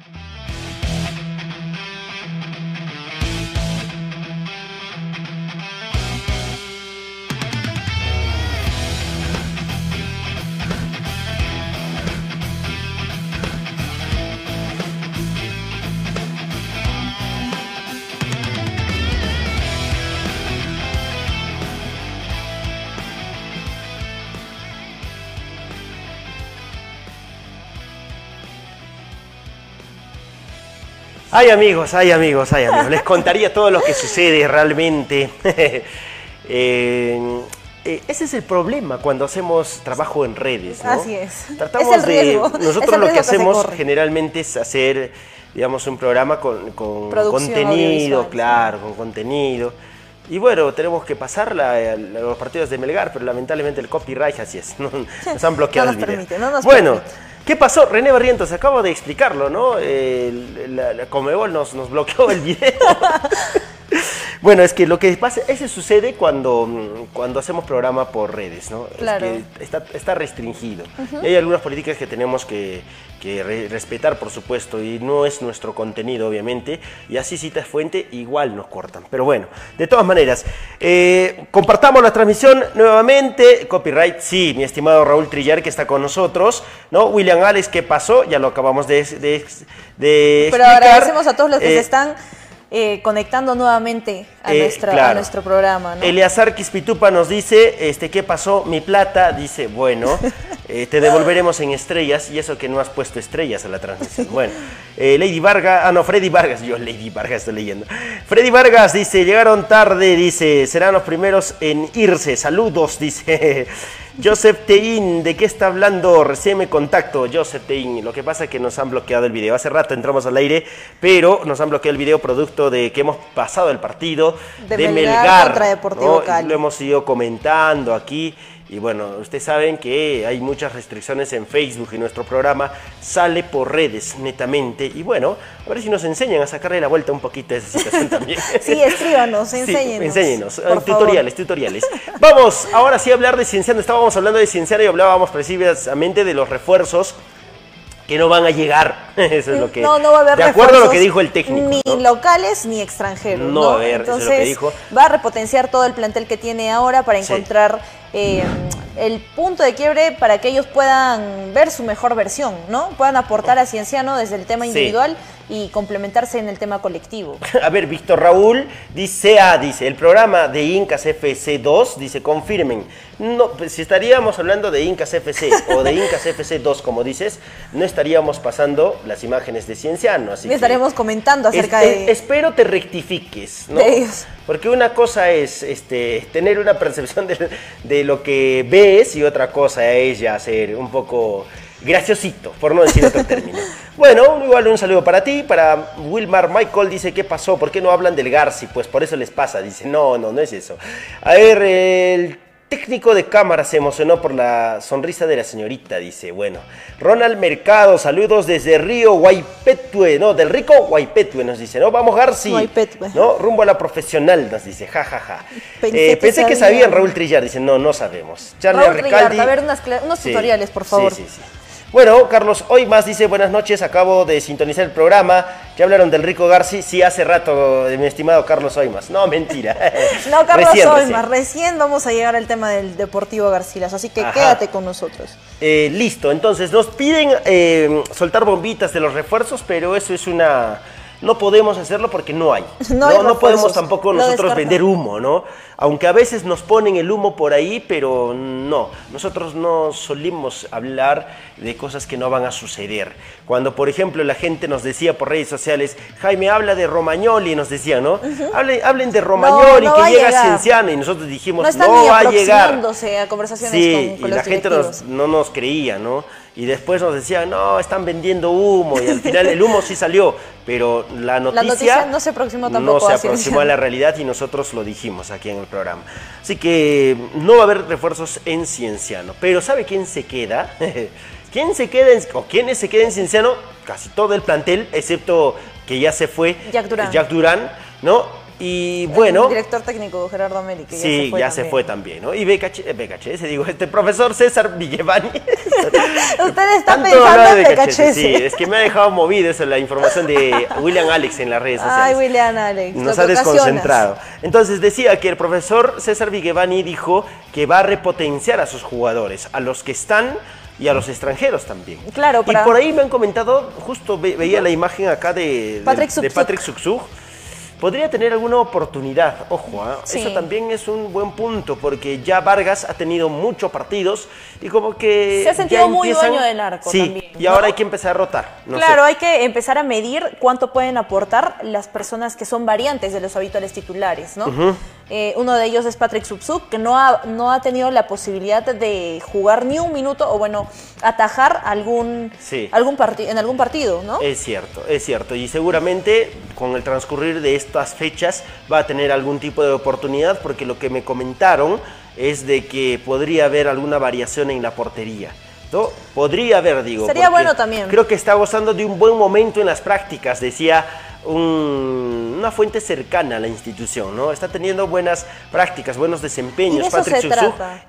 Bye. Ay amigos, ay amigos, ay amigos. Les contaría todo lo que sucede realmente. Eh, eh, ese es el problema cuando hacemos trabajo en redes, ¿no? Así es. Tratamos Es el de. riesgo, Nosotros lo que que hacemos corre. generalmente es hacer, digamos, un programa con, con contenido, claro, con contenido. Y bueno, tenemos que pasarla a los partidos de Melgar, pero lamentablemente el copyright así es. no- Nos han bloqueado No nos el video. permite, no nos bueno, permite. ¿Qué pasó? René Barrientos, acabo de explicarlo, ¿no? La, la Comebol nos, nos bloqueó el video. Bueno, es que lo que pasa, ese sucede cuando, cuando hacemos programa por redes, ¿no? Claro. Es que está, está restringido. Y hay algunas políticas que tenemos que, que re- respetar, por supuesto, y no es nuestro contenido, obviamente. Y así citas fuente, igual nos cortan. Pero bueno, de todas maneras, eh, compartamos la transmisión nuevamente. Copyright, sí, mi estimado Raúl Trillar, que está con nosotros, ¿no? William Alex, ¿qué pasó? Ya lo acabamos de, de, de Pero explicar. agradecemos a todos los que Eh, se están eh, conectando nuevamente a, Eh, nuestra- a claro. nuestro programa. ¿no? Eleazar Quispitupa nos dice, este, ¿qué pasó? Mi plata, dice, bueno, eh, te devolveremos en estrellas, y eso que no has puesto estrellas a la transmisión. Bueno, eh, Lady Vargas, ah, no, Freddy Vargas, yo Lady Vargas estoy leyendo. Freddy Vargas dice, llegaron tarde, dice, serán los primeros en irse, saludos, dice. Joseph Tein, ¿de qué está hablando? Recién me contacto, Joseph Tein. Lo que pasa es que nos han bloqueado el video. Hace rato entramos al aire, pero nos han bloqueado el video producto de que hemos pasado el partido De de, Melgar Melgar. contra Deportivo ¿no? Cali. Lo hemos ido comentando aquí. Y bueno, ustedes saben que hay muchas restricciones en Facebook y nuestro programa sale por redes netamente. Y bueno, a ver si nos enseñan a sacarle la vuelta un poquito a esa situación también. Sí, escríbanos, Sí, enséñenos. enséñenos. favor. tutoriales, tutoriales. Vamos, ahora sí a hablar de Cienciano. Estábamos hablando de Cienciano y hablábamos precisamente de los refuerzos que no van a llegar. Eso es lo que. no, no va a haber De acuerdo a lo que dijo el técnico. Ni ¿no? locales ni extranjeros. No va a haber, eso es lo Entonces, que dijo. va a repotenciar todo el plantel que tiene ahora para Sí. encontrar eh, el punto de quiebre para que ellos puedan ver su mejor versión, ¿no? Puedan aportar a Cienciano desde el tema Sí. individual y complementarse en el tema colectivo. A ver, Víctor Raúl dice, ah, dice, el programa de Incas FC2, dice, confirmen. No, pues, si estaríamos hablando de Incas FC o de Incas FC2, como dices, no estaríamos pasando las imágenes de Cienciano. Así que estaremos comentando acerca es- de... espero te rectifiques, ¿no? de ellos. Porque una cosa es este, tener una percepción de, de lo que ves y otra cosa es ya ser un poco graciosito, por no decir otro término. Bueno, igual un saludo para ti, para Wilmar Michael, dice, ¿qué pasó? ¿Por qué no hablan del Garci? Pues por eso les pasa, dice, no, no, no es eso. A ver, el técnico de cámara se emocionó por la sonrisa de la señorita, dice, bueno. Ronald Mercado, saludos desde Río Guaipetue, no, del rico Guaipetue, nos dice, ¿no? Vamos Garci, Guaipetue. ¿no? Rumbo a la profesional, nos dice, ja, ja, ja. Pensé Eh, que pensé que sabían. Raúl Trillar, dice, no, no sabemos. Charlie Raúl Trillar, Recaldi. a ver unas unos tutoriales, por favor. Sí, sí, sí. Bueno, Carlos, hoy más dice, buenas noches, acabo de sintonizar el programa. ¿Ya hablaron del Rico Garci? Sí, hace rato, eh, mi estimado Carlos Oimas. No, mentira. No, Carlos Recién, Olmar, recién. recién. vamos a llegar al tema del Deportivo Garcilas, así que Ajá. quédate con nosotros. Eh, listo, entonces nos piden eh, soltar bombitas de los refuerzos, pero eso es una... No podemos hacerlo porque no hay. No hay podemos tampoco nosotros vender humo, ¿no? Aunque a veces nos ponen el humo por ahí, pero no. Nosotros no solimos hablar de cosas que no van a suceder. Cuando, por ejemplo, la gente nos decía por redes sociales, Jaime, habla de Romagnoli, nos decían, ¿no? hablen, hablen de Romagnoli, no que llega. Cienciano, y nosotros dijimos, No están no ni va a llegar. a conversaciones Sí, con, con y los la gente nos- no nos creía, ¿no? Y después nos decían, no, están vendiendo humo, y al final el humo sí salió, pero la noticia, noticia no se aproximó tampoco no se aproximó a la realidad y nosotros lo dijimos aquí en el programa. Así que no va a haber refuerzos en Cienciano. Pero ¿sabe quién se queda? ¿Quién se queda en, o quiénes se quedan en Cienciano? Casi todo el plantel, excepto que ya se fue Jack Durán. Jack Durán, ¿no? Y bueno. El director técnico Gerardo Ameli, que sí, ya se fue ya también. se fue también, ¿no? Y BKH, se digo, este profesor César Villevani. Usted está Tanto pensando en de BKHS. BKHS, Sí, es que me ha dejado movido esa la información de William Alex en las redes sociales. Ay, William Alex. Nos ha desconcentrado. Entonces decía que el profesor César Vigevani dijo que va a repotenciar a sus jugadores, a los que están y a los extranjeros también. Claro, para- Y por ahí me han comentado, justo ve- veía la imagen acá de, Patrick de Suksuk. Patrick Suksuk, Podría tener alguna oportunidad, ojo. Sí. eso también es un buen punto, porque ya Vargas ha tenido muchos partidos y como que... Se ha sentido ya muy empiezan- dueño del arco Sí, también, y ¿no? ahora hay que empezar a rotar. no sé. claro, hay que empezar a medir cuánto pueden aportar las personas que son variantes de los habituales titulares, ¿no? Eh, uno de ellos es Patrick Subsuk, que no ha, no ha tenido la posibilidad de jugar ni un minuto, o bueno, atajar algún, Sí. algún en algún partido, ¿no? Es cierto, es cierto. Y seguramente con el transcurrir de estas fechas va a tener algún tipo de oportunidad porque lo que me comentaron es de que podría haber alguna variación en la portería. ¿no? Podría haber, digo. Sería bueno también. Creo que está gozando de un buen momento en las prácticas, decía un- una fuente cercana a la institución, ¿no? Está teniendo buenas prácticas, buenos Y de desempeños, eso Patrick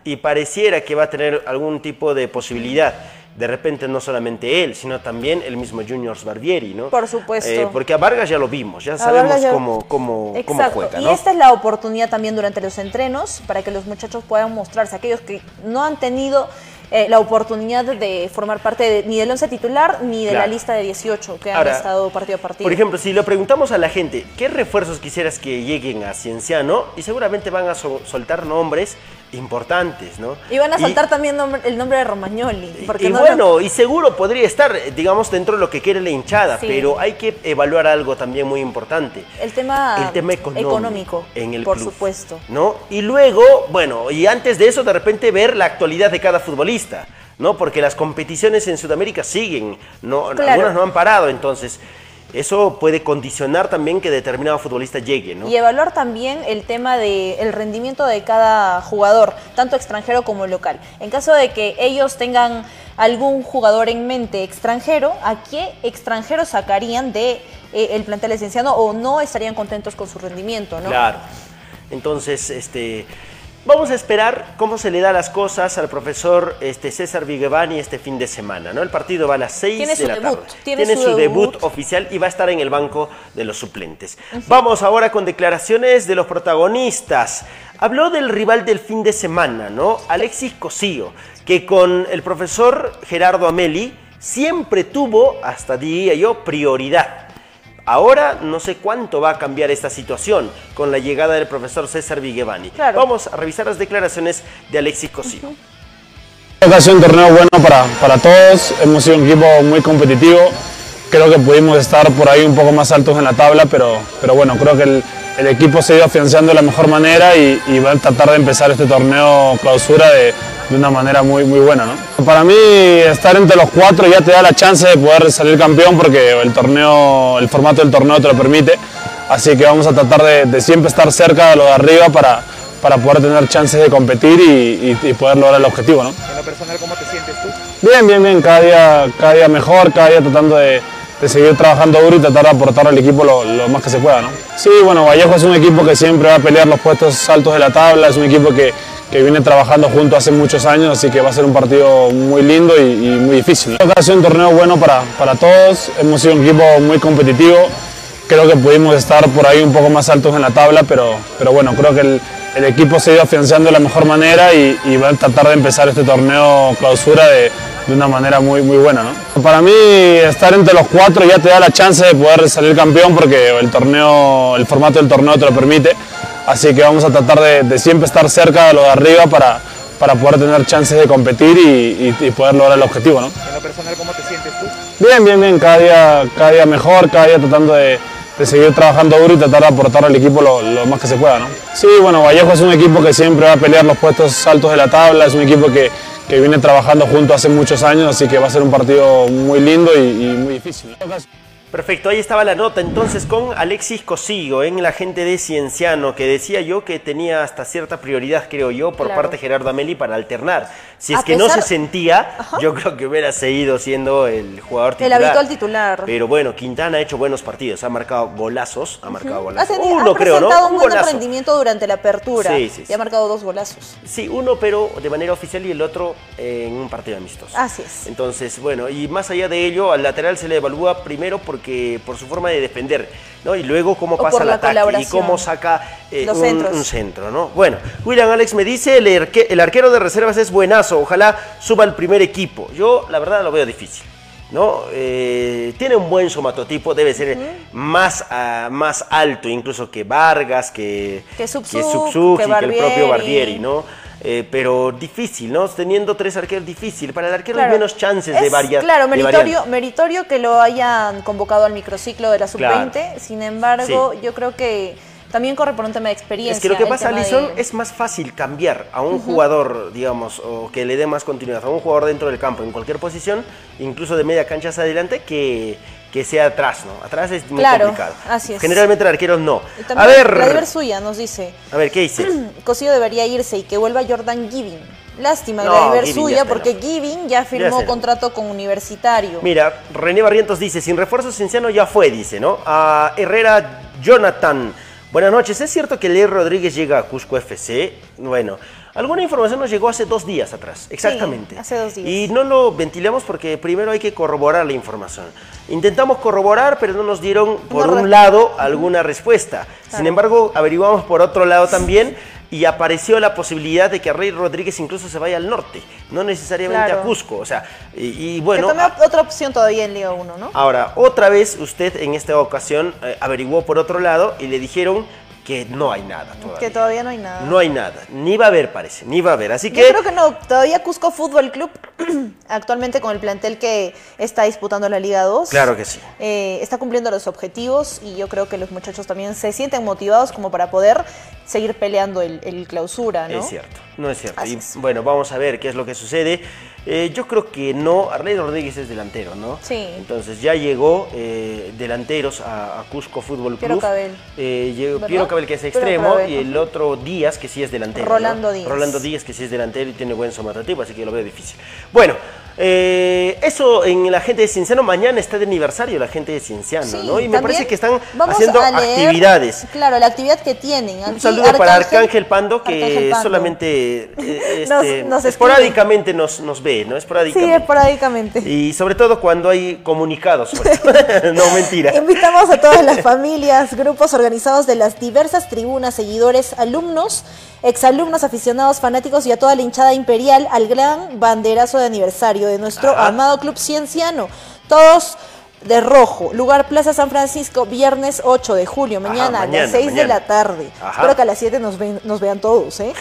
y pareciera que va a tener algún tipo de posibilidad. De repente no solamente él, sino también el mismo Juniors Barbieri, ¿no? Por supuesto. Eh, porque a Vargas ya lo vimos, ya A sabemos ya- cómo, cómo, cómo juega, Y ¿no? esta es la oportunidad también durante los entrenos para que los muchachos puedan mostrarse, aquellos que no han tenido eh, la oportunidad de formar parte de- ni del 11 titular ni de la lista de 18 que han estado partido a partido. Por ejemplo, si le preguntamos a la gente, ¿qué refuerzos quisieras que lleguen a Cienciano? Y seguramente van a so- soltar nombres importantes, ¿no? y van a saltar también nombre- el nombre de Romagnoli. Porque y no bueno, y seguro podría estar, digamos, dentro de lo que quiere la hinchada, Sí. pero hay que evaluar algo también muy importante. el tema, el tema económico, económico, en el por club, supuesto. ¿no? Y luego, bueno, y antes de eso, de repente ver la actualidad de cada futbolista, ¿no? Porque las competiciones en Sudamérica siguen, ¿no? Claro. Algunas no han parado, entonces eso puede condicionar también que determinado futbolista llegue, ¿no? Y evaluar también el tema del rendimiento de cada jugador, tanto extranjero como local. En caso de que ellos tengan algún jugador en mente extranjero, ¿a qué extranjero sacarían de eh, el plantel esenciano o no estarían contentos con su rendimiento? ¿no? Claro. Entonces, este, vamos a esperar cómo se le da las cosas al profesor este, César Vigevani este fin de semana, ¿no? El partido va a las 6 Tiene de la debut, tarde. tiene su, su debut. debut. oficial y va a estar en el banco de los suplentes. Vamos ahora con declaraciones de los protagonistas. Habló del rival del fin de semana, ¿no? Alexis Cosío, que con el profesor Gerardo Ameli siempre tuvo, hasta diría yo, prioridad. Ahora no sé cuánto va a cambiar esta situación con la llegada del profesor César Vigevani. Claro. Vamos a revisar las declaraciones de Alexis Cosío. Esta ha sido un torneo bueno para, para todos, hemos sido un equipo muy competitivo, creo que pudimos estar por ahí un poco más altos en la tabla, pero, pero bueno, creo que el, el equipo se ha ido afianzando de la mejor manera y, y va a tratar de empezar este torneo clausura de, de una manera muy, muy buena. ¿no? Para mí estar entre los cuatro ya te da la chance de poder salir campeón porque el, torneo, el formato del torneo te lo permite, así que vamos a tratar de, de siempre estar cerca de lo de arriba para, para poder tener chances de competir y, y- y poder lograr el objetivo. ¿no? En lo personal, ¿cómo te sientes tú? Bien, bien, bien, cada día, cada día mejor, cada día tratando de, de seguir trabajando duro y tratar de aportar al equipo lo, lo más que se pueda. ¿no? Sí, bueno, Vallejo es un equipo que siempre va a pelear los puestos altos de la tabla, es un equipo que, que viene trabajando junto hace muchos años, así que va a ser un partido muy lindo y, y muy difícil. Creo que ha sido un torneo bueno para, para todos, hemos sido un equipo muy competitivo, creo que pudimos estar por ahí un poco más altos en la tabla, pero, pero bueno, creo que el, el equipo se ha ido afianzando de la mejor manera y, y va a tratar de empezar este torneo clausura de, de una manera muy, muy buena. ¿no? Para mí estar entre los cuatro ya te da la chance de poder salir campeón porque el, torneo, el formato del torneo te lo permite, así que vamos a tratar de, de siempre estar cerca de lo de arriba para, para poder tener chances de competir y, y- y poder lograr el objetivo. ¿no? En lo personal, ¿cómo te sientes tú? Bien, bien, bien, cada día, cada día mejor, cada día tratando de, de seguir trabajando duro y tratar de aportar al equipo lo, lo más que se pueda. ¿no? Sí, bueno, Vallejo es un equipo que siempre va a pelear los puestos altos de la tabla, es un equipo que, que viene trabajando junto hace muchos años, así que va a ser un partido muy lindo y, y muy difícil. Perfecto, ahí estaba la nota entonces con Alexis Cosigo en la gente de Cienciano, que decía yo que tenía hasta cierta prioridad, creo yo, por Claro. parte de Gerardo Ameli para alternar Si es A que no se sentía, yo creo que hubiera seguido siendo el jugador El titular. habitual titular. Pero bueno, Quintana ha hecho buenos partidos, ha marcado golazos, ha marcado Ha, golazos. tenido- Uno ha creo, ¿no? presentado un, buen golazo. rendimiento durante la apertura Sí, sí, y ha marcado dos golazos. Sí, uno pero de manera oficial y el otro eh, en un partido amistoso. Así es. Entonces, bueno, y más allá de ello, al lateral se le evalúa primero porque por su forma de defender, ¿no? Y luego cómo O pasa el ataque y cómo saca eh, Los un, un centro, ¿no? Bueno, William Alex me dice, el, arque- el arquero de reservas es buenazo, ojalá suba al primer equipo. Yo, la verdad, lo veo difícil. ¿No? Eh, tiene un buen somatotipo, debe ser más, ah, más alto incluso que Vargas, que, Que Subzug que que el propio Barbieri. ¿no? Eh, pero difícil, ¿no? Teniendo tres arqueros, difícil. Para el arquero hay menos chances de Es, varias. Claro, meritorio, meritorio que lo hayan convocado al microciclo de la sub-20. Claro. Sin embargo, yo creo que también corre por un tema de experiencia. Es que lo que pasa, Alison, de- es más fácil cambiar a un jugador, digamos, o que le dé más continuidad a un jugador dentro del campo, en cualquier posición, incluso de media cancha hacia adelante, que, que sea atrás, ¿no? Atrás es muy Claro, complicado. así es. Generalmente el arquero no. A ver, Vladimir Suya nos dice, a ver, ¿qué dice? Cosío debería irse y que vuelva Jordan Giving. Lástima, No, ya Suya, porque no. Giving ya firmó contrato con Universitario. Mira, René Barrientos dice, sin refuerzo Cienciano ya fue, dice, ¿no? A Herrera Jonathan. Buenas noches, ¿es cierto que Leo Rodríguez llega a Cusco FC? Bueno, alguna información nos llegó hace dos días atrás, exactamente. hace dos días. Y no lo ventilamos porque primero hay que corroborar la información. Intentamos corroborar, pero no nos dieron por No un lado alguna respuesta. Sin embargo, averiguamos por otro lado también y apareció la posibilidad de que Rey Rodríguez incluso se vaya al norte, no necesariamente Claro. a Cusco. O sea, y, y que bueno... a- otra opción todavía en Liga 1, ¿no? Ahora, otra vez usted en esta ocasión eh, averiguó por otro lado y le dijeron que no hay nada todavía. que todavía no hay nada. No hay nada, ni va a haber parece, ni va a haber. Así Yo que creo que no, todavía Cusco Fútbol Club, actualmente con el plantel que está disputando la Liga 2, Claro que sí. eh, está cumpliendo los objetivos y yo creo que los muchachos también se sienten motivados como para poder seguir peleando el, el clausura, ¿no? es cierto, no es cierto. Así Y es. bueno, vamos a ver qué es lo que sucede. Eh, yo creo que no, Arley Rodríguez es delantero, ¿no? Sí. Entonces ya llegó eh, delanteros a, a Cusco Fútbol Club. Piero Cabel. Eh. Piero Cabel que es extremo Cabel, y el otro Díaz que sí es delantero. ¿no? Rolando Díaz. Rolando Díaz que sí es delantero y tiene buen somatotipo, así que lo veo difícil. Bueno, eh, eso en la gente de Cienciano, mañana está de aniversario la gente de Cienciano, Sí, ¿no? Y me parece que están haciendo actividades. Claro, la actividad que tienen. Un saludo para Arcángel Pando, que Arcángel Pando. solamente eh, Nos- este, nos esporádicamente nos, nos ve, ¿no? Sí, Esporádicamente. esporádicamente. y sobre todo cuando hay comunicados. pues. no, mentira. Invitamos a todas las familias, grupos organizados de las diversas tribunas, seguidores, alumnos, exalumnos, aficionados, fanáticos y a toda la hinchada imperial al gran banderazo de aniversario de nuestro Ajá. amado club cienciano. Todos de rojo. Lugar Plaza San Francisco, viernes 8 de julio, Ajá, mañana, a las 6 de la tarde. Ajá. Espero que a las 7 nos, ven- nos vean todos, ¿eh?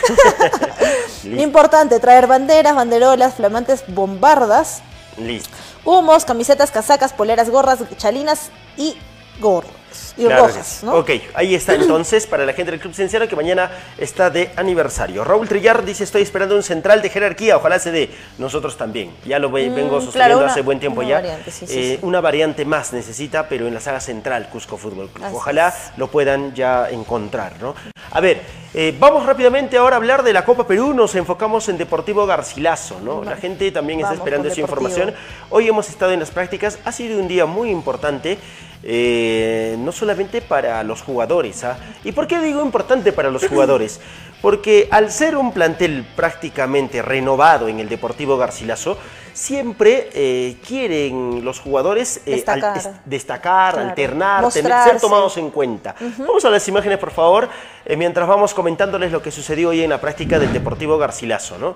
Importante, traer banderas, banderolas, flamantes, bombardas, Listo. humos, camisetas, casacas, poleras, gorras, chalinas y gorras. Y Claro. Ok, ahí está entonces para la gente del Club Cienciano que mañana está de aniversario. Raúl Trillar dice, estoy esperando un central de jerarquía, ojalá se dé. Nosotros también, ya lo ve- Mm, vengo claro, sosteniendo una- hace buen tiempo una ya. variante, sí, Eh, sí. Una variante más necesita, pero en la saga central Cusco Fútbol Club. Así Ojalá es. lo puedan ya encontrar, ¿no? A ver, eh, vamos rápidamente ahora a hablar de la Copa Perú, nos enfocamos en Deportivo Garcilaso, ¿no? La gente también está esperando esa información. Hoy hemos estado en las prácticas, ha sido un día muy importante, eh, no solamente para los jugadores. ¿ah? ¿Y por qué digo importante para los jugadores? Porque al ser un plantel prácticamente renovado en el Deportivo Garcilaso, siempre eh, quieren los jugadores eh, Destacar. es- destacar, Claro. alternar, tener- ser tomados en cuenta. Vamos a las imágenes, por favor, eh, mientras vamos comentándoles lo que sucedió hoy en la práctica del Deportivo Garcilaso. ¿no?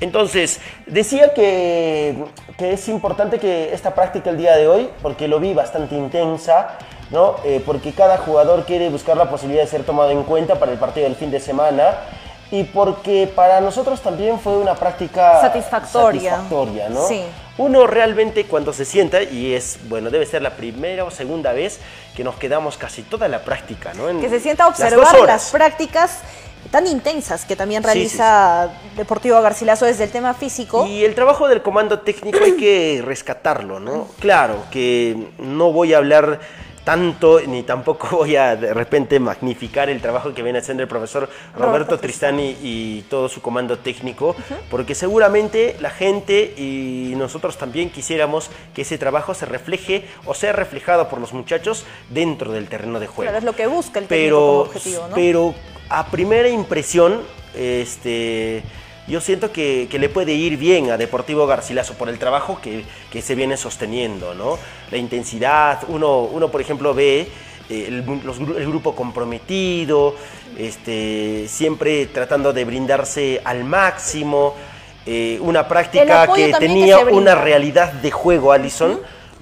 Entonces, decía que, que es importante que esta práctica el día de hoy, porque lo vi bastante intensa, ¿no? Eh, porque cada jugador quiere buscar la posibilidad de ser tomado en cuenta para el partido del fin de semana. Y porque para nosotros también fue una práctica Satisfactoria. satisfactoria, ¿no? Sí. Uno realmente cuando se sienta, y es, bueno, debe ser la primera o segunda vez que nos quedamos casi toda la práctica, ¿no? En Que se sienta a las observar horas. las, prácticas tan intensas que también Sí, sí, realiza Deportivo Garcilaso desde el tema físico. Y el trabajo del comando técnico hay que rescatarlo, ¿no? Claro que no voy a hablar tanto ni tampoco voy a de repente magnificar el trabajo que viene haciendo el profesor Roberto, Roberto Tristani y todo su comando técnico, porque seguramente la gente y nosotros también quisiéramos que ese trabajo se refleje o sea reflejado por los muchachos dentro del terreno de juego. Claro, es lo que busca el técnico como pero, objetivo, ¿no? pero a primera impresión, este, yo siento que, que le puede ir bien a Deportivo Garcilaso por el trabajo que, que se viene sosteniendo, ¿no? La intensidad, uno, uno por ejemplo ve eh, el, los gru- el grupo comprometido, este, siempre tratando de brindarse al máximo, eh, una práctica que tenía una realidad de juego, Alison,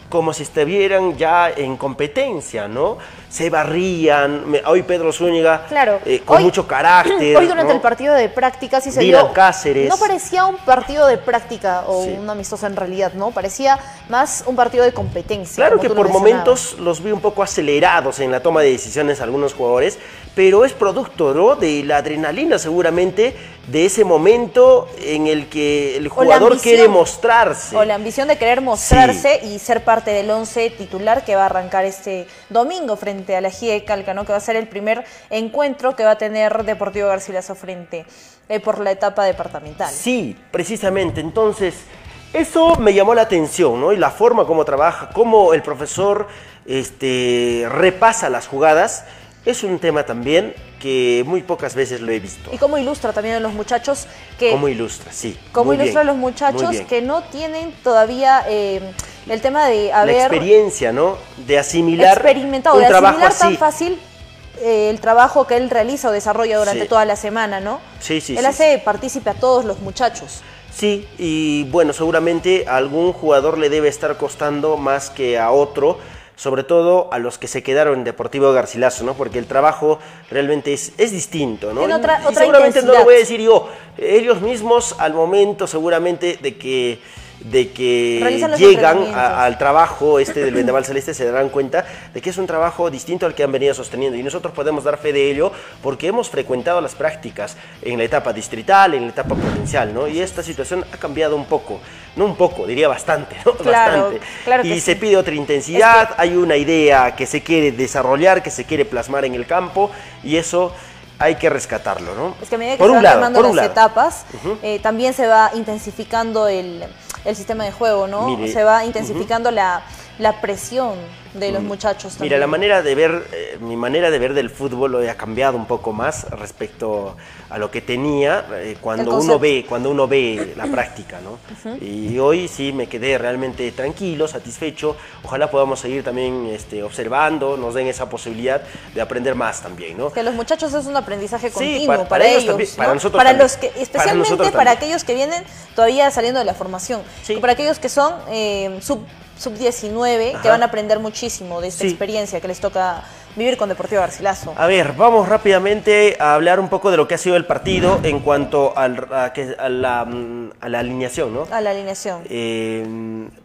como si estuvieran ya en competencia, ¿no? Se barrían, me- hoy Pedro Zúñiga, Claro. eh, con Hoy- mucho carácter. Hoy durante ¿no? el partido de práctica sí se Dylan dio. Cáceres. No parecía un partido de práctica o Sí. un amistoso en realidad, ¿no? Parecía más un partido de competencia. Claro que por momentos los vi un poco acelerados en la toma de decisiones algunos jugadores, pero es producto ¿no? de la adrenalina seguramente de ese momento en el que el jugador ambición. quiere mostrarse. O la ambición de querer mostrarse y ser parte del 11 titular que va a arrancar este domingo frente a la GIE Calca, ¿no? que va a ser el primer encuentro que va a tener Deportivo Garcilaso frente eh, por la etapa departamental. Sí, precisamente. Entonces, eso me llamó la atención, ¿no? Y la forma como trabaja, cómo el profesor este, repasa las jugadas, es un tema también que muy pocas veces lo he visto. Y cómo ilustra también a los muchachos que... Cómo ilustra, sí. Cómo ilustra bien, a los muchachos que no tienen todavía eh, el tema de La haber experiencia, ¿no? De asimilar experimentado, un de trabajo asimilar tan fácil eh, el trabajo que él realiza o desarrolla durante Sí. toda la semana, ¿no? Sí, sí, Él sí, hace partícipe a todos los muchachos. Sí, y bueno, seguramente a algún jugador le debe estar costando más que a otro, sobre todo a los que se quedaron en Deportivo Garcilaso, ¿no? Porque el trabajo realmente es, es distinto, ¿no? Otra- Y otra seguramente no lo voy a decir yo, ellos mismos al momento seguramente de que de que llegan a- al trabajo este del Vendaval Celeste se darán cuenta de que es un trabajo distinto al que han venido sosteniendo y nosotros podemos dar fe de ello porque hemos frecuentado las prácticas en la etapa distrital, en la etapa provincial, ¿no? Y esta situación ha cambiado un poco, no un poco, diría bastante, ¿no? Claro, bastante. claro que y sí. se pide otra intensidad, hay una idea que se quiere desarrollar, que se quiere plasmar en el campo y eso hay que rescatarlo, ¿no? Es que a medida que por se van lado, las lado. etapas, eh, también se va intensificando el, el sistema de juego, ¿no? Mire, se va intensificando la, la presión de los muchachos también. Mira, la manera de ver, eh, mi manera de ver del fútbol hoy ha cambiado un poco más respecto a lo que tenía eh, cuando uno ve, cuando uno ve la práctica, ¿no? Y hoy sí me quedé realmente tranquilo, satisfecho. Ojalá podamos seguir también este, observando, nos den esa posibilidad de aprender más también, ¿no? Que los muchachos es un aprendizaje Sí, continuo para- para, para ellos también, ¿no? para nosotros Para también. los que, especialmente para, aquellos que vienen todavía saliendo de la formación, Sí. para aquellos que son eh, sub sub 19 que van a aprender muchísimo de esta Sí. experiencia que les toca vivir con Deportivo Garcilaso. A ver, vamos rápidamente a hablar un poco de lo que ha sido el partido en cuanto al- a, que- a la, mm, a la alineación, ¿no? A la alineación. Eh,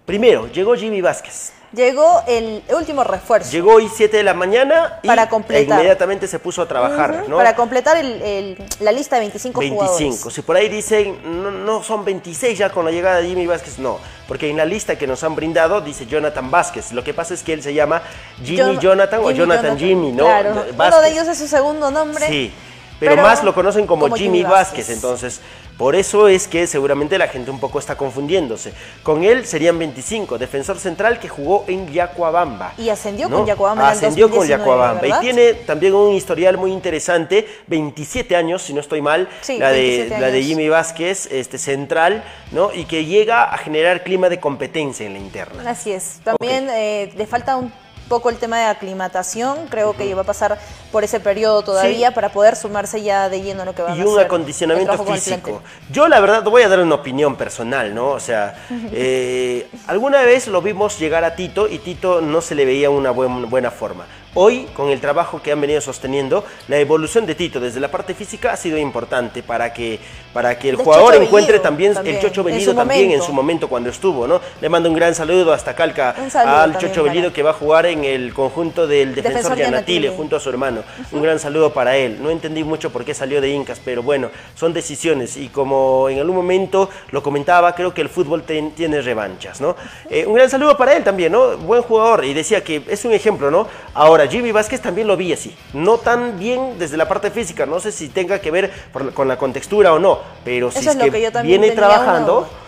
primero, llegó Jimmy Vázquez. Llegó el último refuerzo. Llegó hoy 7 de la mañana y Para completar. inmediatamente se puso a trabajar, ¿no? Para completar el- el- la lista de 25, 25. jugadores. Si por ahí dicen, no, no son 26 ya con la llegada de Jimmy Vázquez, no. Porque en la lista que nos han brindado dice Jonathan Vázquez. Lo que pasa es que él se llama Jimmy Jon- Jonathan o Jimmy Jonathan Jimmy, ¿no? Claro, Vázquez. uno de ellos es su segundo nombre. Sí, pero, pero más lo conocen como, como Jimmy Jimmy Vázquez. Vázquez. entonces por eso es que seguramente la gente un poco está confundiéndose. Con él serían 25, defensor central que jugó en Yacuabamba. Y ascendió con Yacuabamba en el Ascendió con 2019, Yacuabamba ¿verdad? y tiene también un historial muy interesante, 27 años, si no estoy mal, Sí, la, de, 27 la de. Jimmy Vázquez, este central, ¿no? Y que llega a generar clima de competencia en la interna. Así es. También eh, le falta un poco el tema de aclimatación. Creo que va a pasar por ese periodo todavía Sí. para poder sumarse ya de lleno a lo que va a y ser un acondicionamiento físico. Yo la verdad voy a dar una opinión personal, ¿no? O sea, eh, alguna vez lo vimos llegar a Tito y Tito no se le veía una buen- buena forma. Hoy, con el trabajo que han venido sosteniendo, la evolución de Tito desde la parte física ha sido importante para que, para que el jugador encuentre también, también, el Chocho Bellido también en su momento cuando estuvo, ¿no? Le mando un gran saludo hasta Calca saludo al Chocho Bellido que va a jugar en el conjunto del defensor, Defensor de Anatile Yanatile. junto a su hermano. Un gran saludo para él. No entendí mucho por qué salió de Incas, pero bueno, son decisiones y como en algún momento lo comentaba, creo que el fútbol ten- tiene revanchas, ¿no? Eh, un gran saludo para él también, ¿no? Buen jugador y decía que es un ejemplo, ¿no? Ahora, Jimmy Vázquez también lo vi así, no tan bien desde la parte física, no sé si tenga que ver por con la contextura o no, pero si Eso es es que, viene trabajando... uno.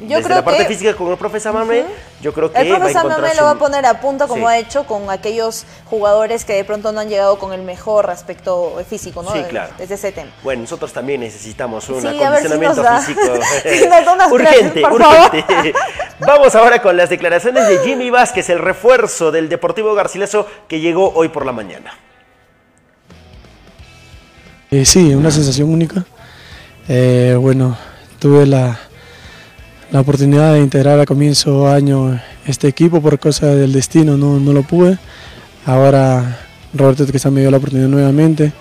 Yo desde creo la parte que- física con el profe Samame, yo creo que El profe Samame lo va a poner a punto como Sí. ha hecho con aquellos jugadores que de pronto no han llegado con el mejor aspecto físico, ¿no? Sí, De- claro. Desde ese tema. Bueno, nosotros también necesitamos un Sí, a ver si acondicionamiento nos da. físico urgente, clases, por favor. urgente. Vamos ahora con las declaraciones de Jimmy Vázquez, el refuerzo del Deportivo Garcilaso que llegó hoy por la mañana. Eh, sí, una sensación única. Eh, bueno, tuve la, la oportunidad de integrar a comienzo año este equipo por cosa del destino, no, no lo pude. Ahora Roberto quizá me dio la oportunidad nuevamente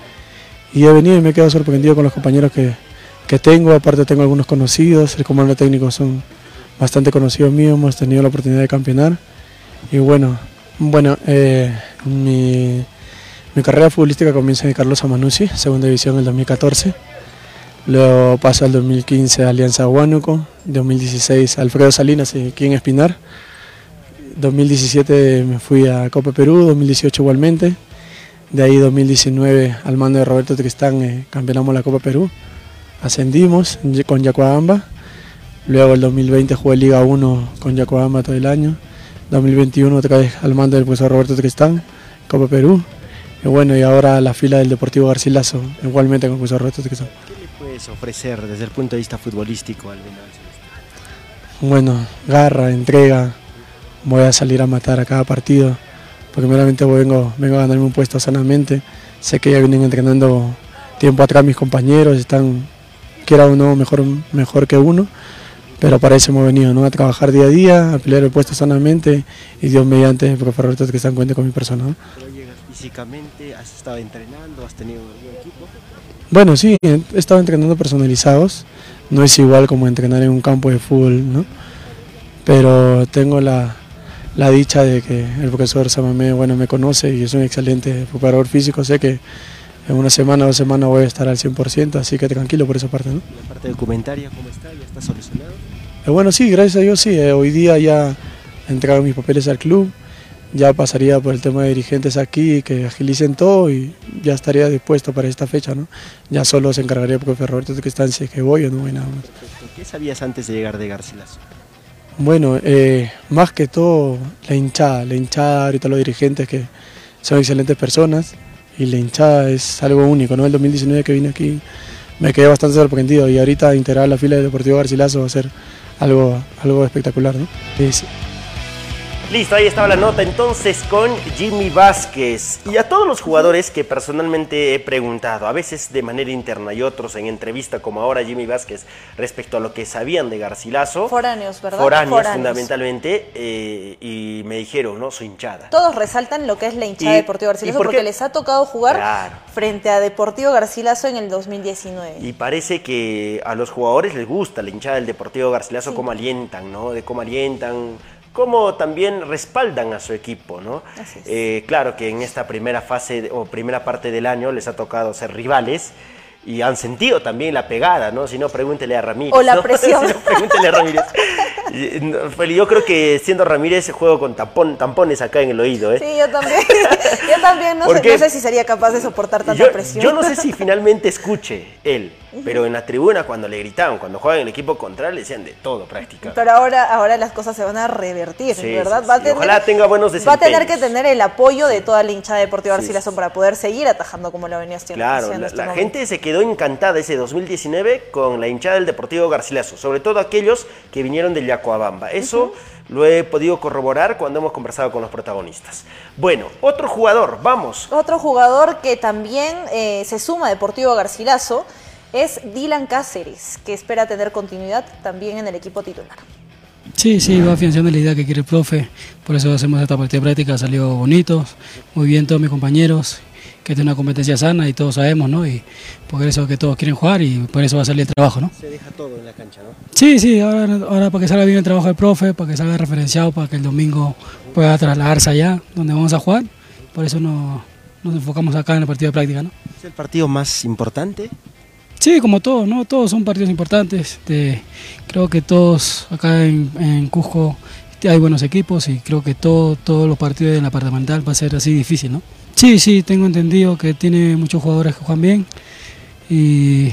y he venido y me he quedado sorprendido con los compañeros que, que tengo. Aparte tengo algunos conocidos, el comando técnico son bastante conocidos míos, hemos tenido la oportunidad de campeonar. Y bueno, bueno eh, mi, mi carrera futbolística comienza en Carlos Amanucci, segunda división en el 2014. Luego paso al 2015 a Alianza Huánuco, 2016 Alfredo Salinas y aquí en Espinar. 2017 me fui a Copa Perú, 2018 igualmente. De ahí 2019 al mando de Roberto Tristán eh, campeonamos la Copa Perú. Ascendimos con Yacuabamba. Luego el 2020 jugué Liga 1 con Yacuabamba todo el año. 2021 otra vez al mando del profesor Roberto Tristán, Copa Perú. Y bueno, y ahora la fila del Deportivo Garcilaso, igualmente con el profesor Roberto Tristán. ¿Qué le puedes ofrecer desde el punto de vista futbolístico al Venado? Bueno, garra, entrega, voy a salir a matar a cada partido, porque meramente vengo, vengo a ganarme un puesto sanamente. Sé que ya vienen entrenando tiempo atrás mis compañeros, están, quiera o no, mejor, mejor que uno, pero para eso hemos venido, ¿no? A trabajar día a día, a pelear el puesto sanamente y Dios mediante, profe Roberto que están cuenta con mi persona. ¿no? Pero llegas físicamente, has estado entrenando, has tenido algún equipo. Bueno, sí, he estado entrenando personalizados. No es igual como entrenar en un campo de fútbol, ¿no? Pero tengo la, la dicha de que el profesor Samamé, bueno, me conoce y es un excelente preparador físico. Sé que en una semana o dos semanas voy a estar al 100%, así que tranquilo por esa parte, ¿no? La parte documentaria, ¿cómo está? ¿Ya está solucionado? Eh, bueno, sí, gracias a Dios, sí. eh, hoy día ya he entregado mis papeles al club. Ya pasaría por el tema de dirigentes aquí, que agilicen todo y ya estaría dispuesto para esta fecha, ¿no? Ya solo se encargaría el profe Roberto de que está o no voy nada más. ¿Qué sabías antes de llegar de Garcilaso? Bueno, eh, más que todo la hinchada, la hinchada, ahorita los dirigentes que son excelentes personas y la hinchada es algo único, ¿no? El 2019 que vine aquí me quedé bastante sorprendido y ahorita integrar la fila del Deportivo Garcilaso va a ser algo, algo espectacular, ¿no? Listo, ahí estaba la nota entonces con Jimmy Vázquez. Y a todos los jugadores que personalmente he preguntado, a veces de manera interna y otros en entrevista, como ahora Jimmy Vázquez, respecto a lo que sabían de Garcilaso. Foráneos, ¿verdad? Foráneos, Foráneos. fundamentalmente. eh, y me dijeron, ¿no? Soy hinchada. Todos resaltan lo que es la hinchada de Deportivo ¿y Garcilaso por porque les ha tocado jugar Claro. frente a Deportivo Garcilaso en el 2019. Y parece que a los jugadores les gusta la hinchada del Deportivo Garcilaso, cómo alientan, ¿no? De cómo alientan, cómo también respaldan a su equipo, ¿no? Así es. Eh, claro que en esta primera fase o primera parte del año les ha tocado ser rivales y han sentido también la pegada, ¿no? Si no, pregúntele a Ramírez. O la ¿no? presión. Si no, pregúntele a Ramírez. Pero yo creo que siendo Ramírez juego con tampones acá en el oído, ¿eh? Sí, yo también. yo también no sé, no sé si sería capaz de soportar tanta yo, presión. yo no sé si finalmente escuche él, pero en la tribuna cuando le gritaban, cuando juegan en el equipo contrario, le decían de todo prácticamente. Pero ahora, ahora las cosas se van a revertir, Sí, ¿verdad? sí, sí. Ojalá tenga buenos Va a tener que desempeños. tener el apoyo de toda la hinchada deportiva Garcilaso para poder seguir atajando como lo venía haciendo. Claro, la, este la gente se quedó encantada ese 2019 con la hinchada del Deportivo Garcilaso, sobre todo aquellos que vinieron del Yacoabamba. Eso lo he podido corroborar cuando hemos conversado con los protagonistas. Bueno, otro jugador, vamos. Otro jugador que también eh, se suma a Deportivo Garcilaso es Dylan Cáceres, que espera tener continuidad también en el equipo titular. Sí, sí, va afianzando la idea que quiere el profe, por eso hacemos esta partida práctica, ha salido bonito, muy bien todos mis compañeros, que tiene una competencia sana y todos sabemos, ¿no? Y por eso que todos quieren jugar y por eso va a salir el trabajo, ¿no? Se deja todo en la cancha, ¿no? Sí, sí, ahora, ahora para que salga bien el trabajo del profe, para que salga referenciado, para que el domingo pueda trasladarse allá donde vamos a jugar, por eso no, nos enfocamos acá en el partido de práctica. ¿no? ¿Es el partido más importante? Sí, como todos, ¿no? Todos son partidos importantes. Este, creo que todos acá en, en Cusco hay buenos equipos y creo que todo, todos los partidos en la departamental va a ser así difícil, ¿no? Sí, sí, tengo entendido que tiene muchos jugadores que juegan bien y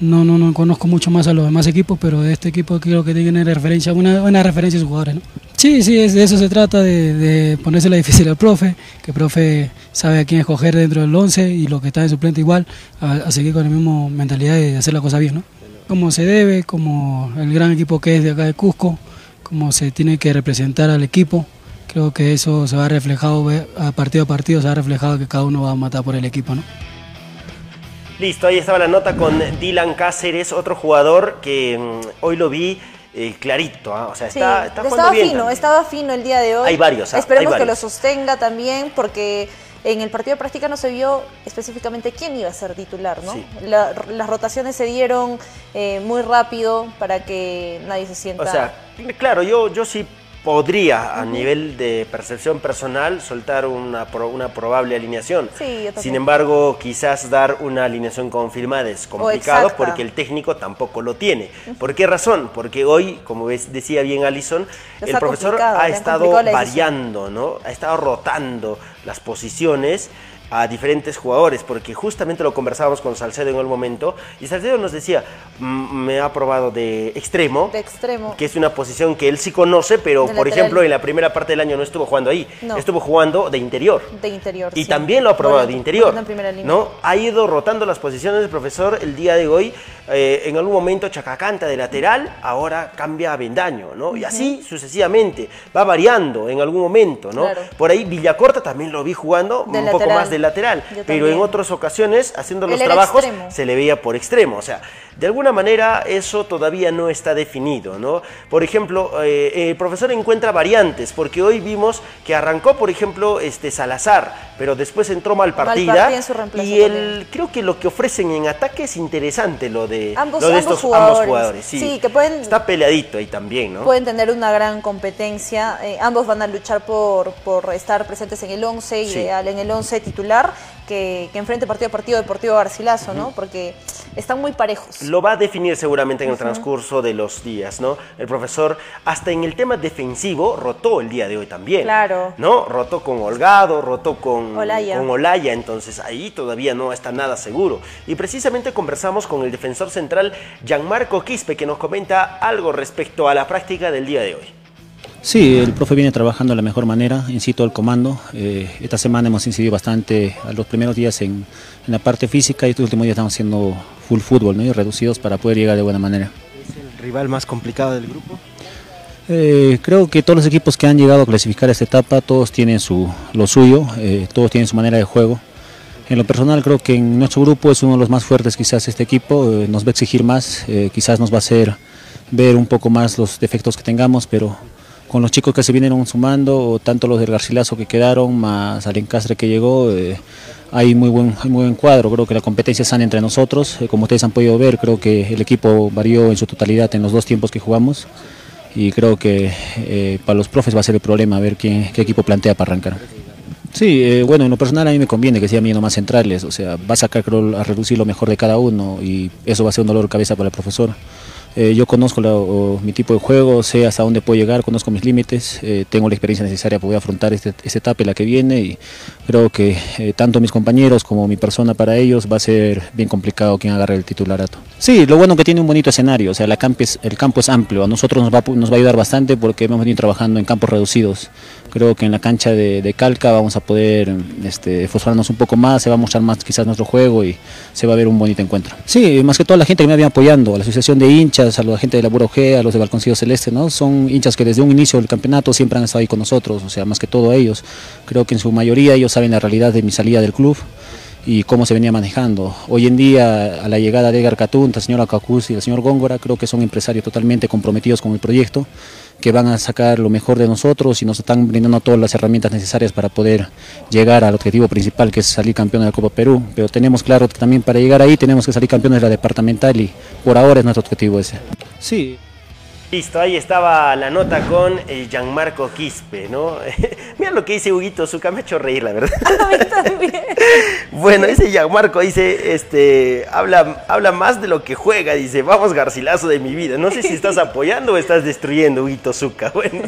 no, no, no conozco mucho más a los demás equipos, pero de este equipo creo que tiene referencia, una buena referencia a sus jugadores, ¿no? Sí, sí, de eso se trata, de, ponerse la difícil al profe, que profe sabe a quién escoger dentro del 11 y lo que está en suplente igual, a, a seguir con la misma mentalidad de hacer la cosa bien, ¿no? Como se debe, como el gran equipo que es de acá de Cusco, como se tiene que representar al equipo. Creo que eso se va reflejado a partido a partido, se va reflejado que cada uno va a matar por el equipo, ¿no? Listo, ahí estaba la nota con Dylan Cáceres, otro jugador que mmm, hoy lo vi eh, clarito, ¿eh? o sea, Sí, está, está estaba bien fino, también. estaba fino el día de hoy. Hay varios, ah, Esperemos hay que lo sostenga también, porque en el partido de práctica no se vio específicamente quién iba a ser titular, ¿no? Sí. La- las rotaciones se dieron eh, muy rápido para que nadie se sienta. O sea, claro, yo, yo sí podría, a nivel de percepción personal, soltar una, pro- una probable alineación. Sí. Sin embargo, quizás dar una alineación confirmada es complicado porque el técnico tampoco lo tiene. ¿Por qué razón? Porque hoy, como decía bien Alison, el profesor ha estado variando, ¿no? Ha estado rotando las posiciones a diferentes jugadores, porque justamente lo conversábamos con Salcedo en el momento, y Salcedo nos decía, "Mm, me ha probado de extremo, de extremo. que es una posición que él sí conoce, pero De por lateral. ejemplo en la primera parte del año no estuvo jugando ahí, No. estuvo jugando de interior. De interior. Y sí. también lo ha probado de interior. volando en primera línea. ¿no? Ha ido rotando las posiciones del profesor el día de hoy. Eh, en algún momento Chacacanta de lateral, ahora cambia a Vendaño, ¿no? Y así sucesivamente. Va variando en algún momento, ¿no? Claro. Por ahí Villacorta también lo vi jugando De un poco más de lateral. Yo Pero en otras ocasiones, haciendo Él los trabajos, extremo. se le veía por extremo. O sea, de alguna manera eso todavía no está definido, ¿no? Por ejemplo, eh, el profesor encuentra variantes, porque hoy vimos que arrancó, por ejemplo, este Salazar, pero después entró Malpartida. Malpartida en su reemplazo y el, creo que lo que ofrecen en ataque es interesante, lo de, Ambos- lo de ambos estos jugadores. ambos jugadores. Sí, Sí, que pueden- Está peleadito ahí también, ¿no? Pueden tener una gran competencia. eh, ambos van a luchar por, por estar presentes en el 11, Sí. ideal en el 11 titular, que, que enfrente partido a partido Deportivo Garcilaso, ¿no? Porque están muy parejos. Lo va a definir seguramente en el transcurso de los días, ¿no? El profesor, hasta en el tema defensivo, rotó el día de hoy también. Claro. ¿No? Rotó con Holgado, rotó con Olaya. con Olaya, entonces ahí todavía no está nada seguro. Y precisamente conversamos con el defensor central Gianmarco Quispe, que nos comenta algo respecto a la práctica del día de hoy. Sí, el profe viene trabajando de la mejor manera, incito al comando. Eh, esta semana hemos incidido bastante a los primeros días en, en la parte física y estos últimos días estamos haciendo full fútbol ¿no? y reducidos para poder llegar de buena manera. ¿Es el rival más complicado del grupo? Eh, creo que todos los equipos que han llegado a clasificar esta etapa, todos tienen su, lo suyo, eh, todos tienen su manera de juego. En lo personal creo que en nuestro grupo es uno de los más fuertes quizás este equipo, nos va a exigir más, quizás nos va a hacer ver un poco más los defectos que tengamos, pero con los chicos que se vinieron sumando, tanto los del Garcilaso que quedaron, más al Encastre que llegó, eh, hay muy buen, muy buen cuadro, creo que la competencia sana entre nosotros, eh, como ustedes han podido ver, creo que el equipo varió en su totalidad en los dos tiempos que jugamos y creo que eh, para los profes va a ser el problema ver qué equipo plantea para arrancar. Sí, bueno, en lo personal a mí me conviene que sigan viniendo más centrales, o sea, va a sacar creo, a reducir lo mejor de cada uno y eso va a ser un dolor de cabeza para el profesor. Eh, yo conozco mi tipo de juego, sé hasta dónde puedo llegar, conozco mis límites, eh, tengo la experiencia necesaria para poder afrontar este, etapa y la que viene y creo que eh, tanto mis compañeros como mi persona para ellos va a ser bien complicado quien agarre el titularato. Sí, lo bueno que tiene un bonito escenario, o sea, el campo es amplio, a nosotros nos va, nos va a ayudar bastante porque hemos venido trabajando en campos reducidos. Creo que en la cancha de, Calca vamos a poder este, esforzarnos un poco más, se va a mostrar más quizás nuestro juego y se va a ver un bonito encuentro. Sí, más que toda la gente que me había apoyando, a la asociación de hinchas, a la gente de la Buro G, a los de Balconcillo Celeste, ¿no? Son hinchas que desde un inicio del campeonato siempre han estado ahí con nosotros, o sea, más que todo ellos. Creo que en su mayoría ellos saben la realidad de mi salida del club y cómo se venía manejando. Hoy en día, a la llegada de Edgar Catunta, el señor Acacuz y el señor Góngora, creo que son empresarios totalmente comprometidos con el proyecto, que van a sacar lo mejor de nosotros y nos están brindando todas las herramientas necesarias para poder llegar al objetivo principal, que es salir campeón de la Copa Perú. Pero tenemos claro que también para llegar ahí tenemos que salir campeones de la departamental y por ahora es nuestro objetivo ese. Sí. Listo, ahí estaba la nota con eh, Gianmarco Quispe, ¿no? Mira lo que dice Huguito Zucca, me ha hecho reír, la verdad. A mí también. Bueno, ese Gianmarco dice, este, habla, habla más de lo que juega, dice, vamos Garcilaso de mi vida. No sé si estás apoyando o estás destruyendo, Huguito Zucca. Bueno,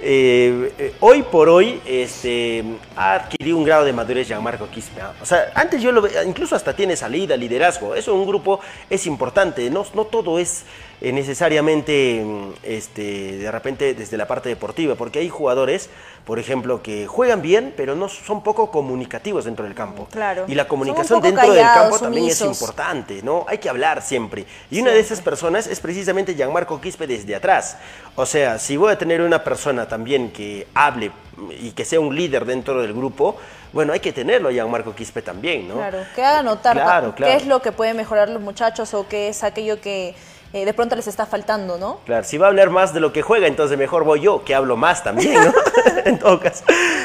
eh, eh, hoy por hoy este, ha adquirido un grado de madurez Gianmarco Quispe. ¿ah? O sea, antes yo lo veía, incluso hasta tiene salida, liderazgo. Eso en un grupo es importante. No, no todo es eh, necesariamente, mm, este, de repente, desde la parte deportiva, porque hay jugadores, por ejemplo, que juegan bien, pero no son poco comunicativos dentro del campo. Claro. Y la comunicación dentro del campo callados, también es importante, ¿no? Hay que hablar siempre. Y una de esas personas es precisamente Gianmarco Quispe desde atrás. O sea, si voy a tener una persona también que hable y que sea un líder dentro del grupo, bueno, hay que tenerlo a Gianmarco Quispe también, ¿no? Claro, que haga notar Claro, pa- claro. qué es lo que pueden mejorar los muchachos o qué es aquello que eh, de pronto les está faltando, ¿no? Claro, si va a hablar más de lo que juega, entonces mejor voy yo, que hablo más también, ¿no? en todo caso.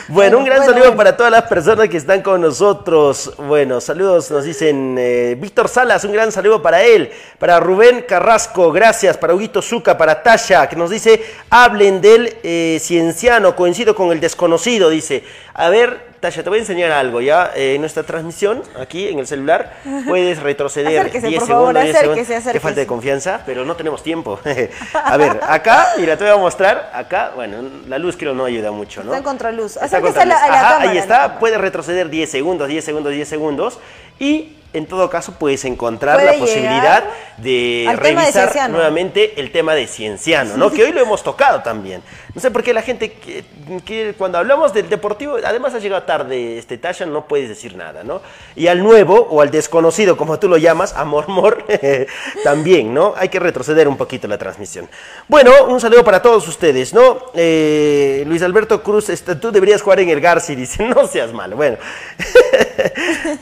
Bueno, un gran Bueno, saludo bueno. para todas las personas que están con nosotros. Bueno, saludos, nos dicen eh, Víctor Salas, un gran saludo para él. Para Rubén Carrasco, gracias. Para Huguito Zuca, para Tasha, que nos dice, hablen del eh, cienciano, coincido con el desconocido, dice. A ver, Tasha, te voy a enseñar algo, ¿ya? Eh, en nuestra transmisión, aquí en el celular, puedes retroceder Acérquese, 10 por favor, segundos, 10 acérquese, segundos. Qué falta de acérquese. confianza, pero no tenemos tiempo. a ver, acá, mira, te voy a mostrar. Acá, bueno, la luz creo no ayuda mucho, ¿no? Está en contraluz. Está Acérquese contra a la- a la luz. Ajá, cámara, Ahí está, puedes retroceder 10 segundos, 10 segundos, 10 segundos. Y en todo caso puedes encontrar la posibilidad de revisar nuevamente el tema de Cienciano, ¿no? que hoy lo hemos tocado también. No sé por qué la gente que, que cuando hablamos del deportivo, además ha llegado tarde este Tasha, no puedes decir nada, ¿no? Y al nuevo o al desconocido, como tú lo llamas, a Mormor, también, ¿no? Hay que retroceder un poquito la transmisión. Bueno, un saludo para todos ustedes, ¿no? Eh, Luis Alberto Cruz, este, tú deberías jugar en el Garci, dice, no seas malo. Bueno,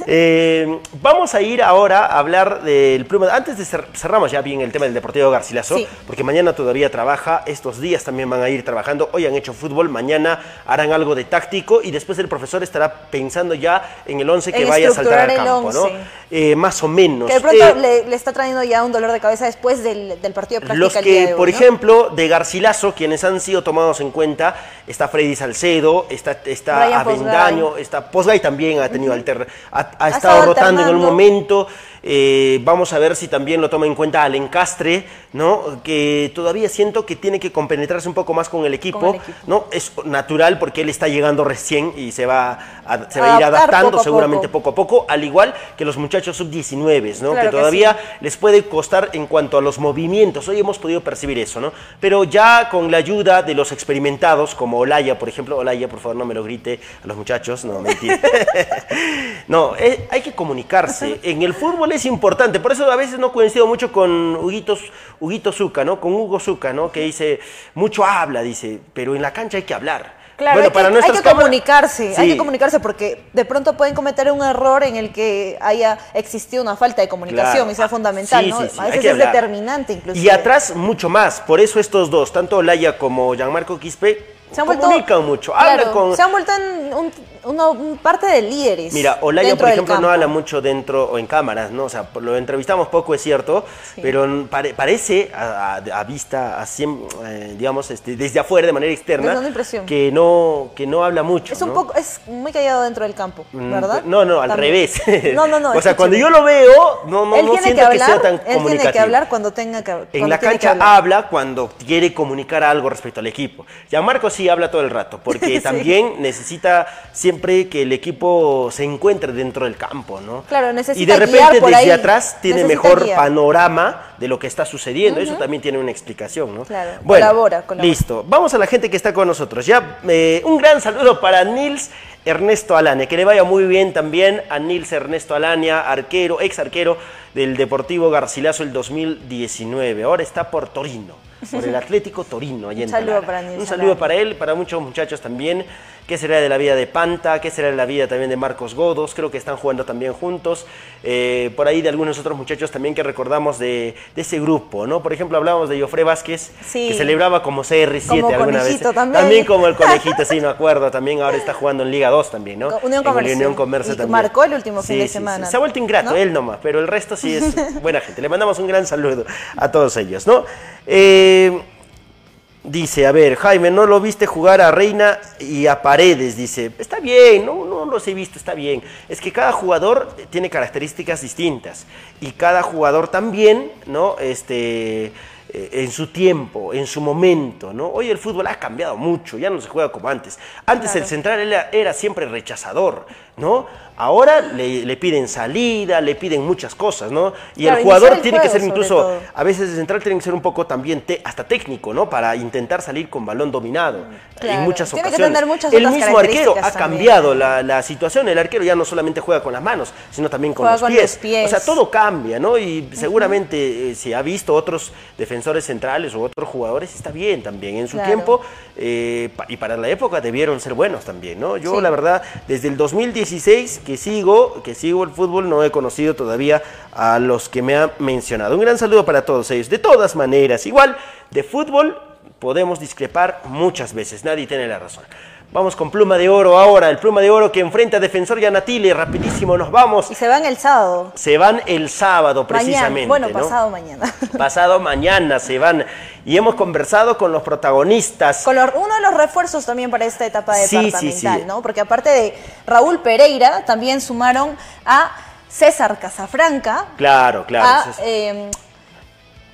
Eh, vamos a ir ahora a hablar del Pluma. Antes de cer- cerramos ya bien el tema del Deportivo Garcilaso, Sí. porque mañana todavía trabaja, estos días también van a ir trabajando. Hoy han hecho fútbol, mañana harán algo de táctico y después el profesor estará pensando ya en el 11 que vaya a saltar al el campo, ¿no? 11. Eh, más o menos. Que de pronto Eh, le, le está trayendo ya un dolor de cabeza después del, del partido de práctica los el día que, de hoy, por ¿no? ejemplo, de Garcilaso, quienes han sido tomados en cuenta, está Freddy Salcedo, está, está Avendaño, está Posgay también ha tenido alter- ha, ha Ha estado estado rotando en un alternando. Momento. Eh, vamos a ver si también lo toma en cuenta Alencastre, ¿no? Que todavía siento que tiene que compenetrarse un poco más con el equipo, Con el equipo. ¿no? Es natural porque él está llegando recién y se va a, se va a ir adaptando poco a seguramente poco. poco a poco, al igual que los muchachos sub-19, ¿no? Claro que que todavía les puede costar en cuanto a los movimientos. Hoy hemos podido percibir eso, ¿no? Pero ya con la ayuda de los experimentados, como Olaya, por ejemplo, Olaya, por favor, no me lo grite a los muchachos, no, mentira. no, eh, hay que comunicarse. En el fútbol es importante, por eso a veces no coincido mucho con Huguito, Huguito Zucca, ¿no? Con Hugo Zucca, ¿no? Que dice, mucho habla, dice, pero en la cancha hay que hablar. Claro, hay, que, hay nuestras que cámaras- comunicarse, hay que comunicarse porque de pronto pueden cometer un error en el que haya existido una falta de comunicación Claro. y sea fundamental, Sí, ¿no? sí, A veces es hablar. determinante incluso. Y atrás mucho más. Por eso estos dos, tanto Olaya como Gianmarco Quispe, se han vuelto, comunican mucho. claro, hablan con... se han vuelto en un, uno- un parte de líderes. Mira, Olaya, por ejemplo, no habla mucho dentro o en cámaras, ¿no? O sea, lo entrevistamos poco, es cierto, pero pare- parece a, a- a vista, eh, digamos, este, desde afuera, de manera externa, que no, que no habla mucho. Es un ¿no? poco, es muy callado dentro del campo, Mm, ¿verdad? No, no, al También. revés. No, no, no. o sea, cuando yo lo veo, no, no, él no tiene siento que que, hablar, sea tan él tiene comunicativo. que hablar cuando tenga que En cuando la tiene cancha hablar. habla cuando quiere comunicar algo respecto al equipo. Ya Marco sí habla todo el rato, porque Sí. también necesita siempre que el equipo se encuentre dentro del campo, ¿no? Claro, necesita Y de repente desde ahí, atrás tiene necesita mejor panorama de lo que está sucediendo. Eso también tiene una explicación, ¿no? Claro, Bueno, colabora, colabora. listo. Vamos a la gente que está con nosotros. Ya eh, un gran saludo para Nils Ernesto Alania. Que le vaya muy bien también a Nils Ernesto Alania, arquero, ex arquero del Deportivo Garcilaso el 2019. Ahora está por Torino, por el Atlético Torino. allá en Un saludo Talara. para Nils Un saludo para él, para muchos muchachos también. ¿Qué será de la vida de Panta? ¿Qué será de la vida también de Marcos Godos? Creo que están jugando también juntos. Eh, por ahí de algunos otros muchachos también que recordamos de, de ese grupo, ¿no? Por ejemplo, hablábamos de Jofre Vázquez, Sí. que celebraba como CR7 Como alguna vez. también. como el conejito, sí, me acuerdo. También ahora está jugando en Liga 2 también, ¿no? Unión Comercio. Unión Comercio Y también. marcó el último fin Sí, de sí, semana, sí. Se ha vuelto ingrato, ¿no? él nomás, pero el resto sí es buena gente. Le mandamos un gran saludo a todos ellos, ¿no? Eh, Eh, dice, a ver, Jaime, ¿no lo viste jugar a Reina y a Paredes? Dice, está bien, no, no los he visto, está bien. Es que cada jugador tiene características distintas y cada jugador también, ¿no? Este eh, en su tiempo, en su momento, ¿no? Hoy el fútbol ha cambiado mucho, ya no se juega como antes. Antes el central era, era siempre rechazador, ¿no? Ahora le, le piden salida, le piden muchas cosas, ¿no? Y Claro, el jugador el tiene que ser incluso, a veces el central tiene que ser un poco también te- hasta técnico, ¿no? Para intentar salir con balón dominado en Claro, muchas tiene que ocasiones. tener muchas el mismo arquero ha cambiado la, la situación. El arquero ya no solamente juega con las manos, sino también con, los, con pies. los pies. O sea, todo cambia, ¿no? Y seguramente eh, si ha visto otros defensores centrales o otros jugadores, está bien también. En su Claro. tiempo eh, pa- y para la época debieron ser buenos también, ¿no? Yo Sí. la verdad, desde el 2016 que sigo, que sigo el fútbol, no he conocido todavía a los que me han mencionado. Un gran saludo para todos ellos. De todas maneras, igual de fútbol podemos discrepar muchas veces, nadie tiene la razón. Vamos con Pluma de Oro ahora, el Pluma de Oro que enfrenta a Defensor Yanatile, rapidísimo nos vamos. Y se van el sábado. Se van el sábado precisamente. Mañana. Bueno, ¿no? pasado mañana. Pasado mañana se van. Y hemos conversado con los protagonistas. Con los- uno de los refuerzos también para esta etapa Sí, sí, departamental, sí. ¿no? Porque aparte de Raúl Pereira, también sumaron a César Casafranca, Claro, claro. a, eh,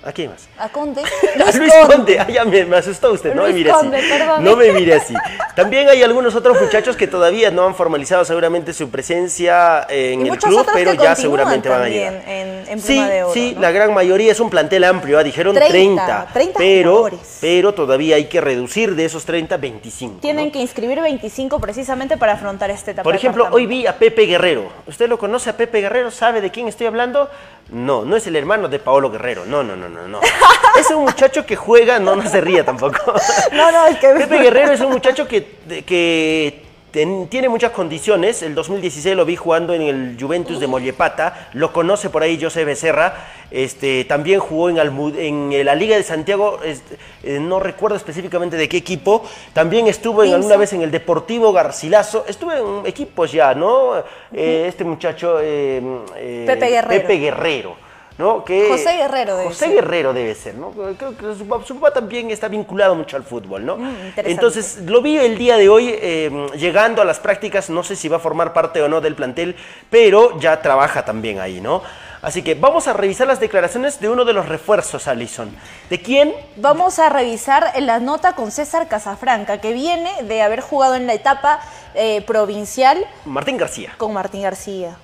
¿A quién más? a Conde, A Luis Conde, Ah, ya me, me asustó usted, no me Luis mire Conde, así. perdón. No me mire así. También hay algunos otros muchachos que todavía no han formalizado seguramente su presencia en y el club, pero ya seguramente van a llegar. en, en Sí, Pluma de Oro, sí, ¿no? la gran mayoría es un plantel amplio, dijeron 30, 30, 30 pero, jugadores. pero todavía hay que reducir de esos 30, 25. Tienen ¿no? que inscribir 25 precisamente para afrontar esta etapa Por ejemplo, hoy vi a Pepe Guerrero. ¿Usted lo conoce a Pepe Guerrero? ¿Sabe de quién estoy hablando? No, no es el hermano de Paolo Guerrero. No, no, no, no, no. Es un muchacho que juega, no, no se ría tampoco. No, no, es que... Pepe Guerrero es un muchacho que, que ten- tiene muchas condiciones. El 2016 lo vi jugando en el Juventus de Mollepata. Lo conoce por ahí José Becerra. Este, también jugó en, la Liga de Santiago, este, eh, no recuerdo específicamente de qué equipo. También estuvo en alguna vez en el Deportivo Garcilaso. Estuve en equipos ya, ¿no? Eh, este muchacho... eh, eh, Pepe Guerrero. Pepe Guerrero. ¿No? Que, José Guerrero debe José ser. Guerrero debe ser, ¿no? Creo que su, papá- su papá también está vinculado mucho al fútbol, ¿no? Mm. Entonces, lo vi el día de hoy eh, llegando a las prácticas, no sé si va a formar parte o no del plantel, pero ya trabaja también ahí, ¿no? Así que vamos a revisar las declaraciones de uno de los refuerzos, Alison. ¿De quién? Vamos a revisar la nota con César Casafranca, que viene de haber jugado en la etapa eh, provincial Martín García. con Martín García.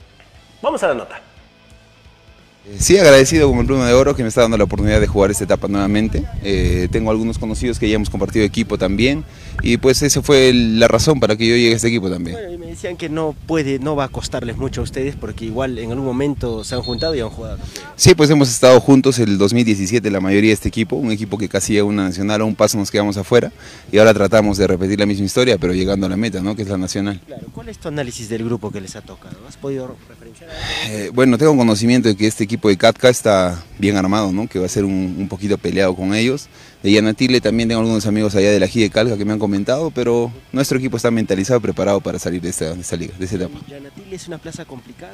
Vamos a la nota. Sí, agradecido con el Pluma de Oro que me está dando la oportunidad de jugar esta etapa nuevamente. Eh, tengo algunos conocidos que ya hemos compartido equipo también y pues esa fue la razón para que yo llegue a este equipo también. Bueno, y me decían que no puede, no va a costarles mucho a ustedes porque igual en algún momento se han juntado y han jugado. Sí, pues hemos estado juntos el 2017 la mayoría de este equipo, un equipo que casi a una nacional a un paso nos quedamos afuera y ahora tratamos de repetir la misma historia pero llegando a la meta, ¿no? que es la nacional. Claro, ¿cuál es tu análisis del grupo que les ha tocado? ¿Has podido referenciar? Eh, bueno, tengo conocimiento de que este equipo de Katka está bien armado, ¿no? que va a ser un, un poquito peleado con ellos. De Yanatile también tengo algunos amigos allá de la G de Calca que me han comentado, pero nuestro equipo está mentalizado, preparado para salir de esta, de esta liga, de esta etapa. Yanatil es una plaza complicada.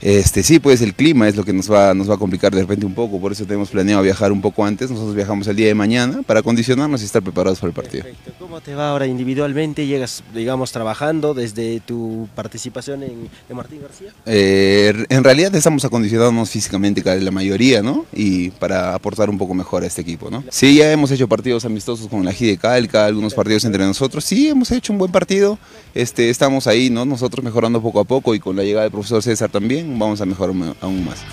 Este, sí, pues el clima es lo que nos va, nos va a complicar de repente un poco, por eso tenemos planeado viajar un poco antes. Nosotros viajamos el día de mañana para condicionarnos y estar preparados para el partido. Perfecto. ¿Cómo te va ahora individualmente? ¿Llegas, digamos, trabajando desde tu participación en, en Martín García? Eh, en realidad estamos acondicionándonos físicamente la mayoría, ¿no? Y para aportar un poco mejor a este equipo, ¿no? Sí, ya hemos hecho partidos amistosos con la G de Calca, algunos partidos entre nosotros. Sí, hemos hecho un buen partido. Este, estamos ahí, ¿no? Nosotros mejorando poco a poco y con la llegada del profesor César también vamos a mejorar aún más.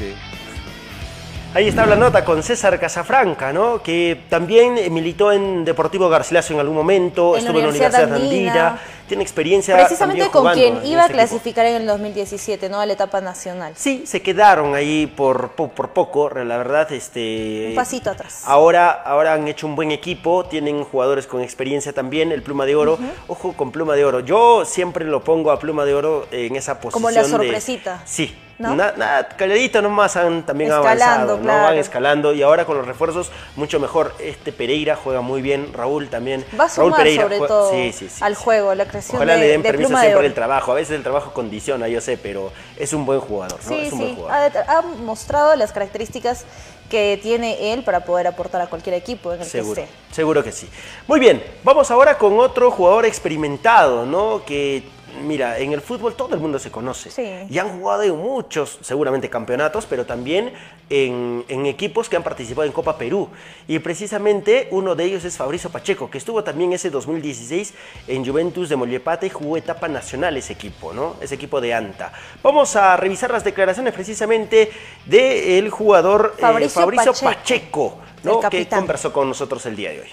Ahí está la nota con César Casafranca, ¿no? Que también militó en Deportivo Garcilaso en algún momento, En la estuvo en la Universidad Universidad de Andina. Andina, tiene experiencia Precisamente con jugando quien en iba a este equipo. clasificar en el 2017, ¿no? A la etapa nacional. Sí, se quedaron ahí por, po- por, poco, la verdad, este... Un pasito atrás. Ahora, ahora han hecho un buen equipo, tienen jugadores con experiencia también, el Pluma de Oro. Ojo con Pluma de Oro. Yo siempre lo pongo a Pluma de Oro en esa posición Como la de- sorpresita. sí, ¿No? Na- Nada, calladito nomás han también Escalando, avanzado, ¿no? claro. Van escalando y ahora con los refuerzos mucho mejor. Este Pereira juega muy bien, Raúl también. Va a Raúl sumar Pereira sobre todo sí, sí, sí, al juego, la Ojalá de, le den de permiso siempre el trabajo. A veces el trabajo condiciona, yo sé, pero es un buen jugador, ¿no? Sí, es un buen sí, jugador. ha, ha mostrado las características que tiene él para poder aportar a cualquier equipo en el Seguro, que esté. seguro que sí. Muy bien, vamos ahora con otro jugador experimentado, ¿no? Que, mira, en el fútbol todo el mundo se conoce. Sí. Y han jugado en muchos, seguramente campeonatos, pero también en, en equipos que han participado en Copa Perú. Y precisamente uno de ellos es Fabrizio Pacheco, que estuvo también ese 2016 en Juventus de Mollepata y jugó etapa nacional ese equipo, ¿no? Ese equipo de Anta. Vamos a revisar las declaraciones precisamente del jugador eh, Fabricio Fabricio Pacheco, ¿no? que conversó con nosotros el día de hoy.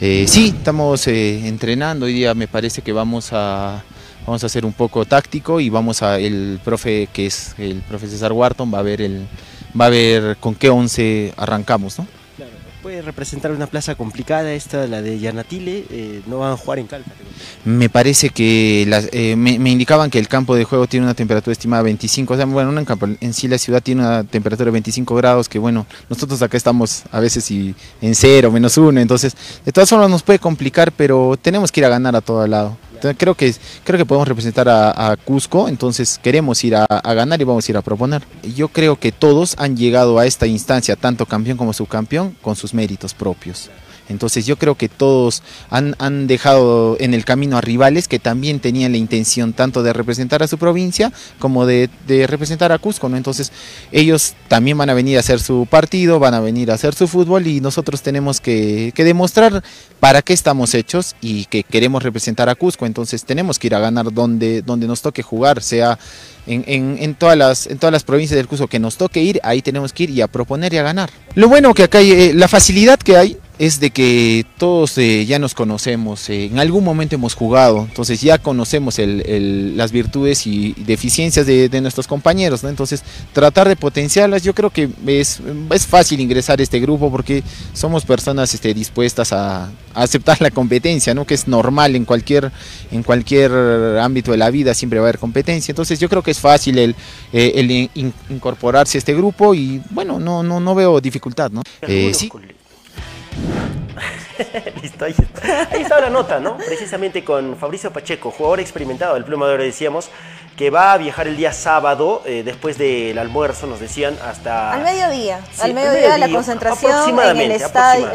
Eh, sí, estamos eh, entrenando. Hoy día me parece que vamos a, vamos a hacer un poco táctico y vamos a el profe que es el profe César Wharton va a ver el va a ver con qué once arrancamos, ¿no? Claro, puede representar una plaza complicada esta, la de Yanatile, eh, no van a jugar en Calca. Me parece que las- eh, me, me indicaban que el campo de juego tiene una temperatura estimada de 25, o sea, bueno, un campo- en sí la ciudad tiene una temperatura de 25 grados, que bueno, nosotros acá estamos a veces y en cero, menos uno, entonces de todas formas nos puede complicar, pero tenemos que ir a ganar a todo lado. Creo que creo que podemos representar a, a Cusco, entonces queremos ir a, a ganar y vamos a ir a proponer. Yo creo que todos han llegado a esta instancia, tanto campeón como subcampeón, con sus méritos propios. Entonces yo creo que todos han, han dejado en el camino a rivales que también tenían la intención tanto de representar a su provincia como de, representar a Cusco, ¿no? Entonces ellos también van a venir a hacer su partido, van a venir a hacer su fútbol y nosotros tenemos que, que demostrar para qué estamos hechos y que queremos representar a Cusco. Entonces tenemos que ir a ganar donde, donde nos toque jugar, sea en, en- en todas las, en todas las provincias del Cusco que nos toque ir, ahí tenemos que ir y a proponer y a ganar. Lo bueno que acá hay, eh, la facilidad que hay es de que todos eh, ya nos conocemos, eh, en algún momento hemos jugado, entonces ya conocemos el- el- las virtudes y deficiencias de, de nuestros compañeros, ¿no? entonces tratar de potenciarlas, yo creo que es, es fácil ingresar a este grupo porque somos personas este, dispuestas a, a aceptar la competencia, ¿no? que es normal en cualquier, en cualquier ámbito de la vida, siempre va a haber competencia, entonces yo creo que es fácil el, eh, el in- in- incorporarse a este grupo y bueno, no, no, no veo dificultad. ¿no? Eh, sí. Listo, ahí está. Ahí la nota, ¿no? Precisamente con Fabricio Pacheco, jugador experimentado del Pluma de Oro, decíamos, que va a viajar el día sábado, eh, después del almuerzo, nos decían, hasta... Al mediodía, Sí, al al mediodía la mediodía, concentración en el estadio,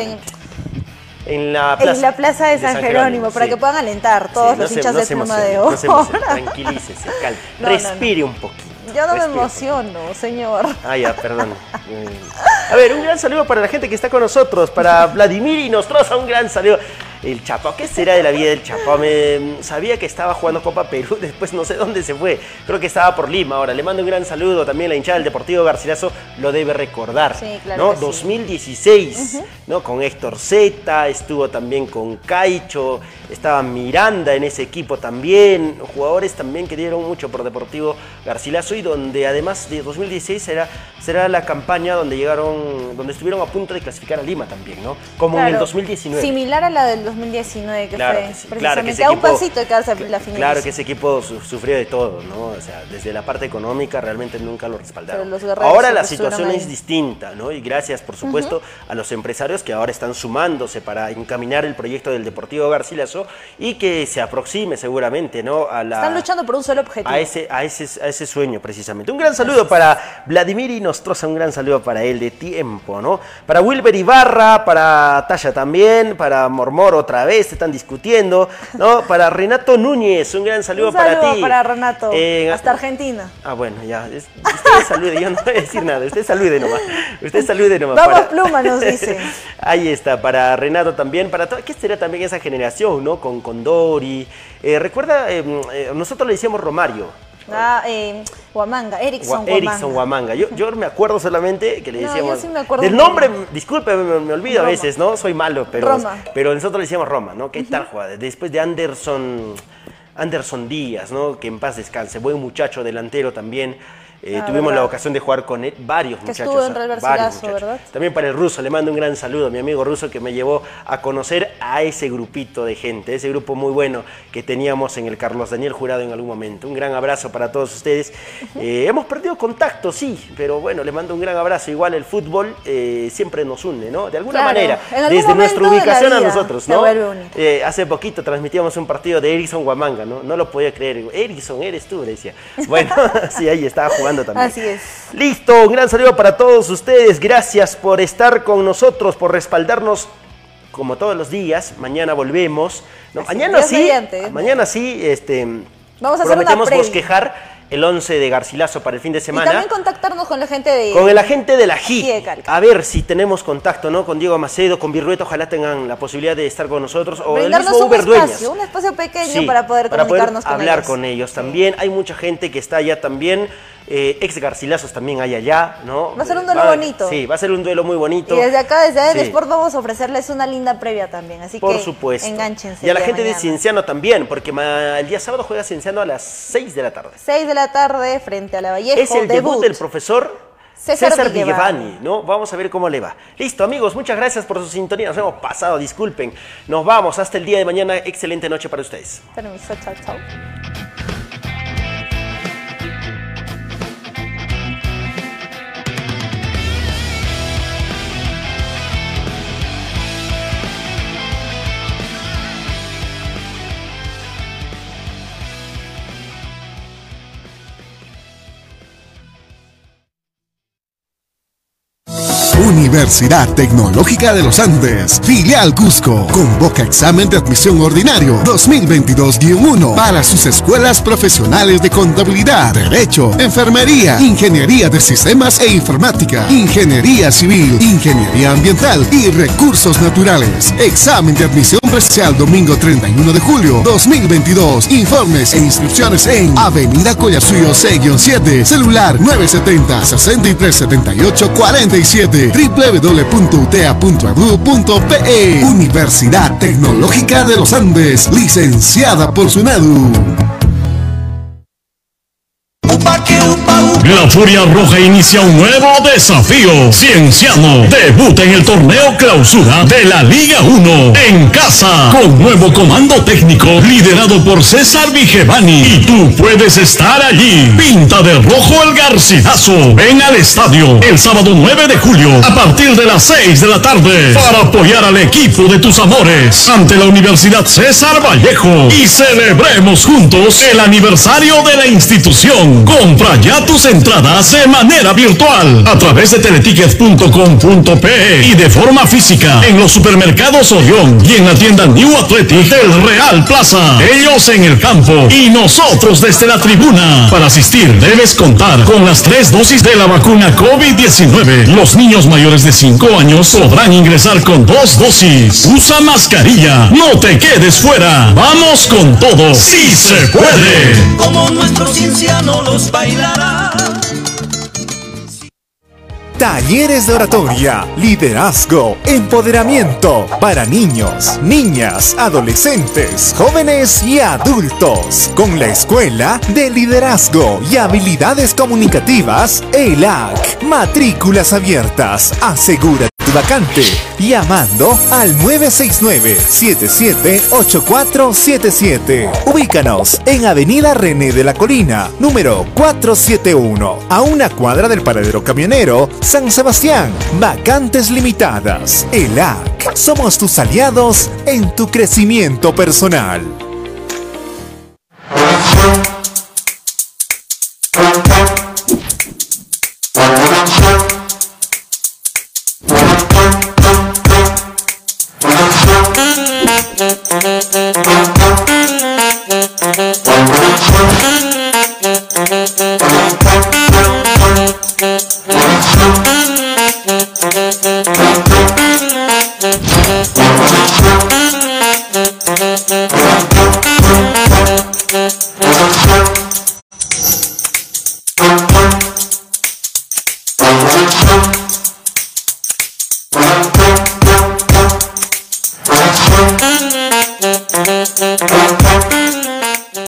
en, la plaza, en la plaza de San, Jerónimo, para sí. que puedan alentar todos Sí, no los se- hinchas no de Pluma de no se Oro. tranquilícese, calme, respire un poquito. Yo no me emociono, señor. Ah, ya, perdón. Mm. A ver, un gran saludo para la gente que está con nosotros, para Vladimir y Nostroza, un gran saludo. El Chapo, ¿qué será de la vida del Chapo? Me, sabía que estaba jugando Copa Perú, después no sé dónde se fue. Creo que estaba por Lima ahora. Le mando un gran saludo también la hinchada del Deportivo Garcilaso, lo debe recordar. Sí, claro ¿no? que sí. 2016, ¿no? Con Héctor Zeta, estuvo también con Caicho, estaba Miranda en ese equipo también, jugadores también que dieron mucho por Deportivo Garcilaso y donde además de 2016 será, será la campaña donde llegaron, donde estuvieron a punto de clasificar a Lima también, ¿no? Como en el Claro, 2019. Similar a la del 2019, que Claro fue que sí, precisamente claro a un pasito de quedarse la final. Claro que ese equipo su- sufrió de todo, ¿no? O sea, desde la parte económica realmente nunca lo respaldaron. Ahora la situación es distinta, ¿no? Y gracias, por supuesto, a los empresarios que ahora están sumándose para encaminar el proyecto del Deportivo Garcilaso y que se aproxime seguramente, ¿no? A la, Están luchando por un solo objetivo. a ese, a, ese, a ese sueño precisamente. Un gran saludo para Vladimir y Nostroza, un gran saludo para él de tiempo, ¿no? Para Wilber Ibarra, para Tasha también, para Mormor otra vez, se están discutiendo, ¿no? Para Renato Núñez, un gran saludo, un saludo para ti. para Renato, Eh, hasta Argentina. Ah, bueno, ya. usted salude, yo no voy a decir nada. Usted salude nomás. Usted salude nomás. Vamos, para- Pluma, nos dice. Ahí está, para Renato también, para toda, ¿qué sería también esa generación, ¿no? Con, con Dori. Eh, recuerda, eh, eh, nosotros le decíamos Romario. Ah, eh, Huamanga, Erickson Huamanga. Yo, yo me acuerdo solamente que le No, decíamos. yo sí me acuerdo Del muy nombre, disculpe, me, me olvido a veces, ¿no? Soy malo, pero. Roma. Pero nosotros le decíamos Roma, ¿no? ¿Qué tal jugada? Después de Anderson. Anderson Díaz, ¿no? Que en paz descanse. Buen muchacho, delantero también. Eh, Ah, tuvimos la ocasión de jugar con él, varios Que muchachos. estuvo en Real varios muchachos. ¿verdad? También para el ruso, le mando un gran saludo, mi amigo ruso que me llevó a conocer a ese grupito de gente, ese grupo muy bueno que teníamos en el Carlos Daniel Jurado en algún momento. Un gran abrazo para todos ustedes. Eh, hemos perdido contacto, sí, pero bueno, le mando un gran abrazo. Igual el fútbol eh, siempre nos une, ¿no? De alguna Claro, manera, desde nuestra de ubicación a nosotros, ¿no? hace poquito transmitíamos un partido de Erickson Guamanga, ¿no? No lo podía creer. Erickson, eres tú, decía. Bueno, sí, ahí estaba jugando también. Así es. Listo, un gran saludo para todos ustedes. Gracias por estar con nosotros, por respaldarnos como todos los días. Mañana volvemos. No, Así, mañana Dios sí, mediante. mañana sí, este, Vamos a hacer una prometemos bosquejar el 11 de Garcilaso para el fin de Y semana. también contactarnos con la gente de... Con el agente de la Sí. Calca. A ver si tenemos contacto, ¿no? Con Diego Macedo, con Virrueto, ojalá tengan la posibilidad de estar con nosotros. O el mismo un Uber Dueñas. espacio, un espacio pequeño Sí, para poder comunicarnos con hablar ellos. con ellos también. Hay mucha gente que está allá también. Eh, ex Garcilazos también hay allá, ¿no? Va a ser un duelo Va- bonito. Sí, va a ser un duelo muy bonito. Y desde acá, desde ADN Sí. Sport, vamos a ofrecerles una linda previa también. Así Por que supuesto. enganchense. Y a la gente de. Cienciano también, porque el día sábado juega Cienciano a las 6 de la tarde. 6 de la tarde frente a la Vallejo. Es el debut, del profesor César César. Villevani, ¿no? Vamos a ver cómo le va. Listo, amigos, muchas gracias por su sintonía. Nos hemos pasado, disculpen. Nos vamos hasta el día de mañana. Excelente noche para ustedes. Permiso, chao, chao. Universidad Tecnológica de los Andes, filial Cusco, convoca examen de admisión ordinario 2022-1 para sus escuelas profesionales de contabilidad, derecho, enfermería, ingeniería de sistemas e informática, ingeniería civil, ingeniería ambiental y recursos naturales. Examen de admisión presencial domingo 31 de julio 2022. Informes e inscripciones en Avenida Collasuyo C-7, celular 970 6378 47 www.utea.edu.pe Universidad Tecnológica de los Andes, licenciada por SUNADU. La Furia Roja inicia un nuevo desafío. Cienciano debuta en el torneo clausura de la Liga 1 en casa con nuevo comando técnico liderado por César Vigevani. Y tú puedes estar allí. Pinta de rojo el Garcilaso. Ven al estadio el sábado 9 de julio a partir de las 6 de la tarde para apoyar al equipo de tus amores ante la Universidad César Vallejo y celebremos juntos el aniversario de la institución. Compra ya tus entradas de manera virtual a través de teletickets.com.pe y de forma física en los supermercados Orión y en la tienda New Athletic del Real Plaza. Ellos en el campo y nosotros desde la tribuna. Para asistir debes contar con las tres dosis de la vacuna COVID-19. Los niños mayores de 5 años podrán ingresar con dos dosis. Usa mascarilla. No te quedes fuera. Vamos con todo. Sí se puede. Como nuestro cienciano los bailará. Talleres de oratoria, liderazgo, empoderamiento para niños, niñas, adolescentes, jóvenes y adultos. Con la Escuela de Liderazgo y Habilidades Comunicativas, ELAC. Matrículas abiertas. Asegura tu vacante llamando al 969-778477. Ubícanos en Avenida René de la Colina, número 471, a una cuadra del paradero camionero San Sebastián. Vacantes limitadas. ELAC. Somos tus aliados en tu crecimiento personal.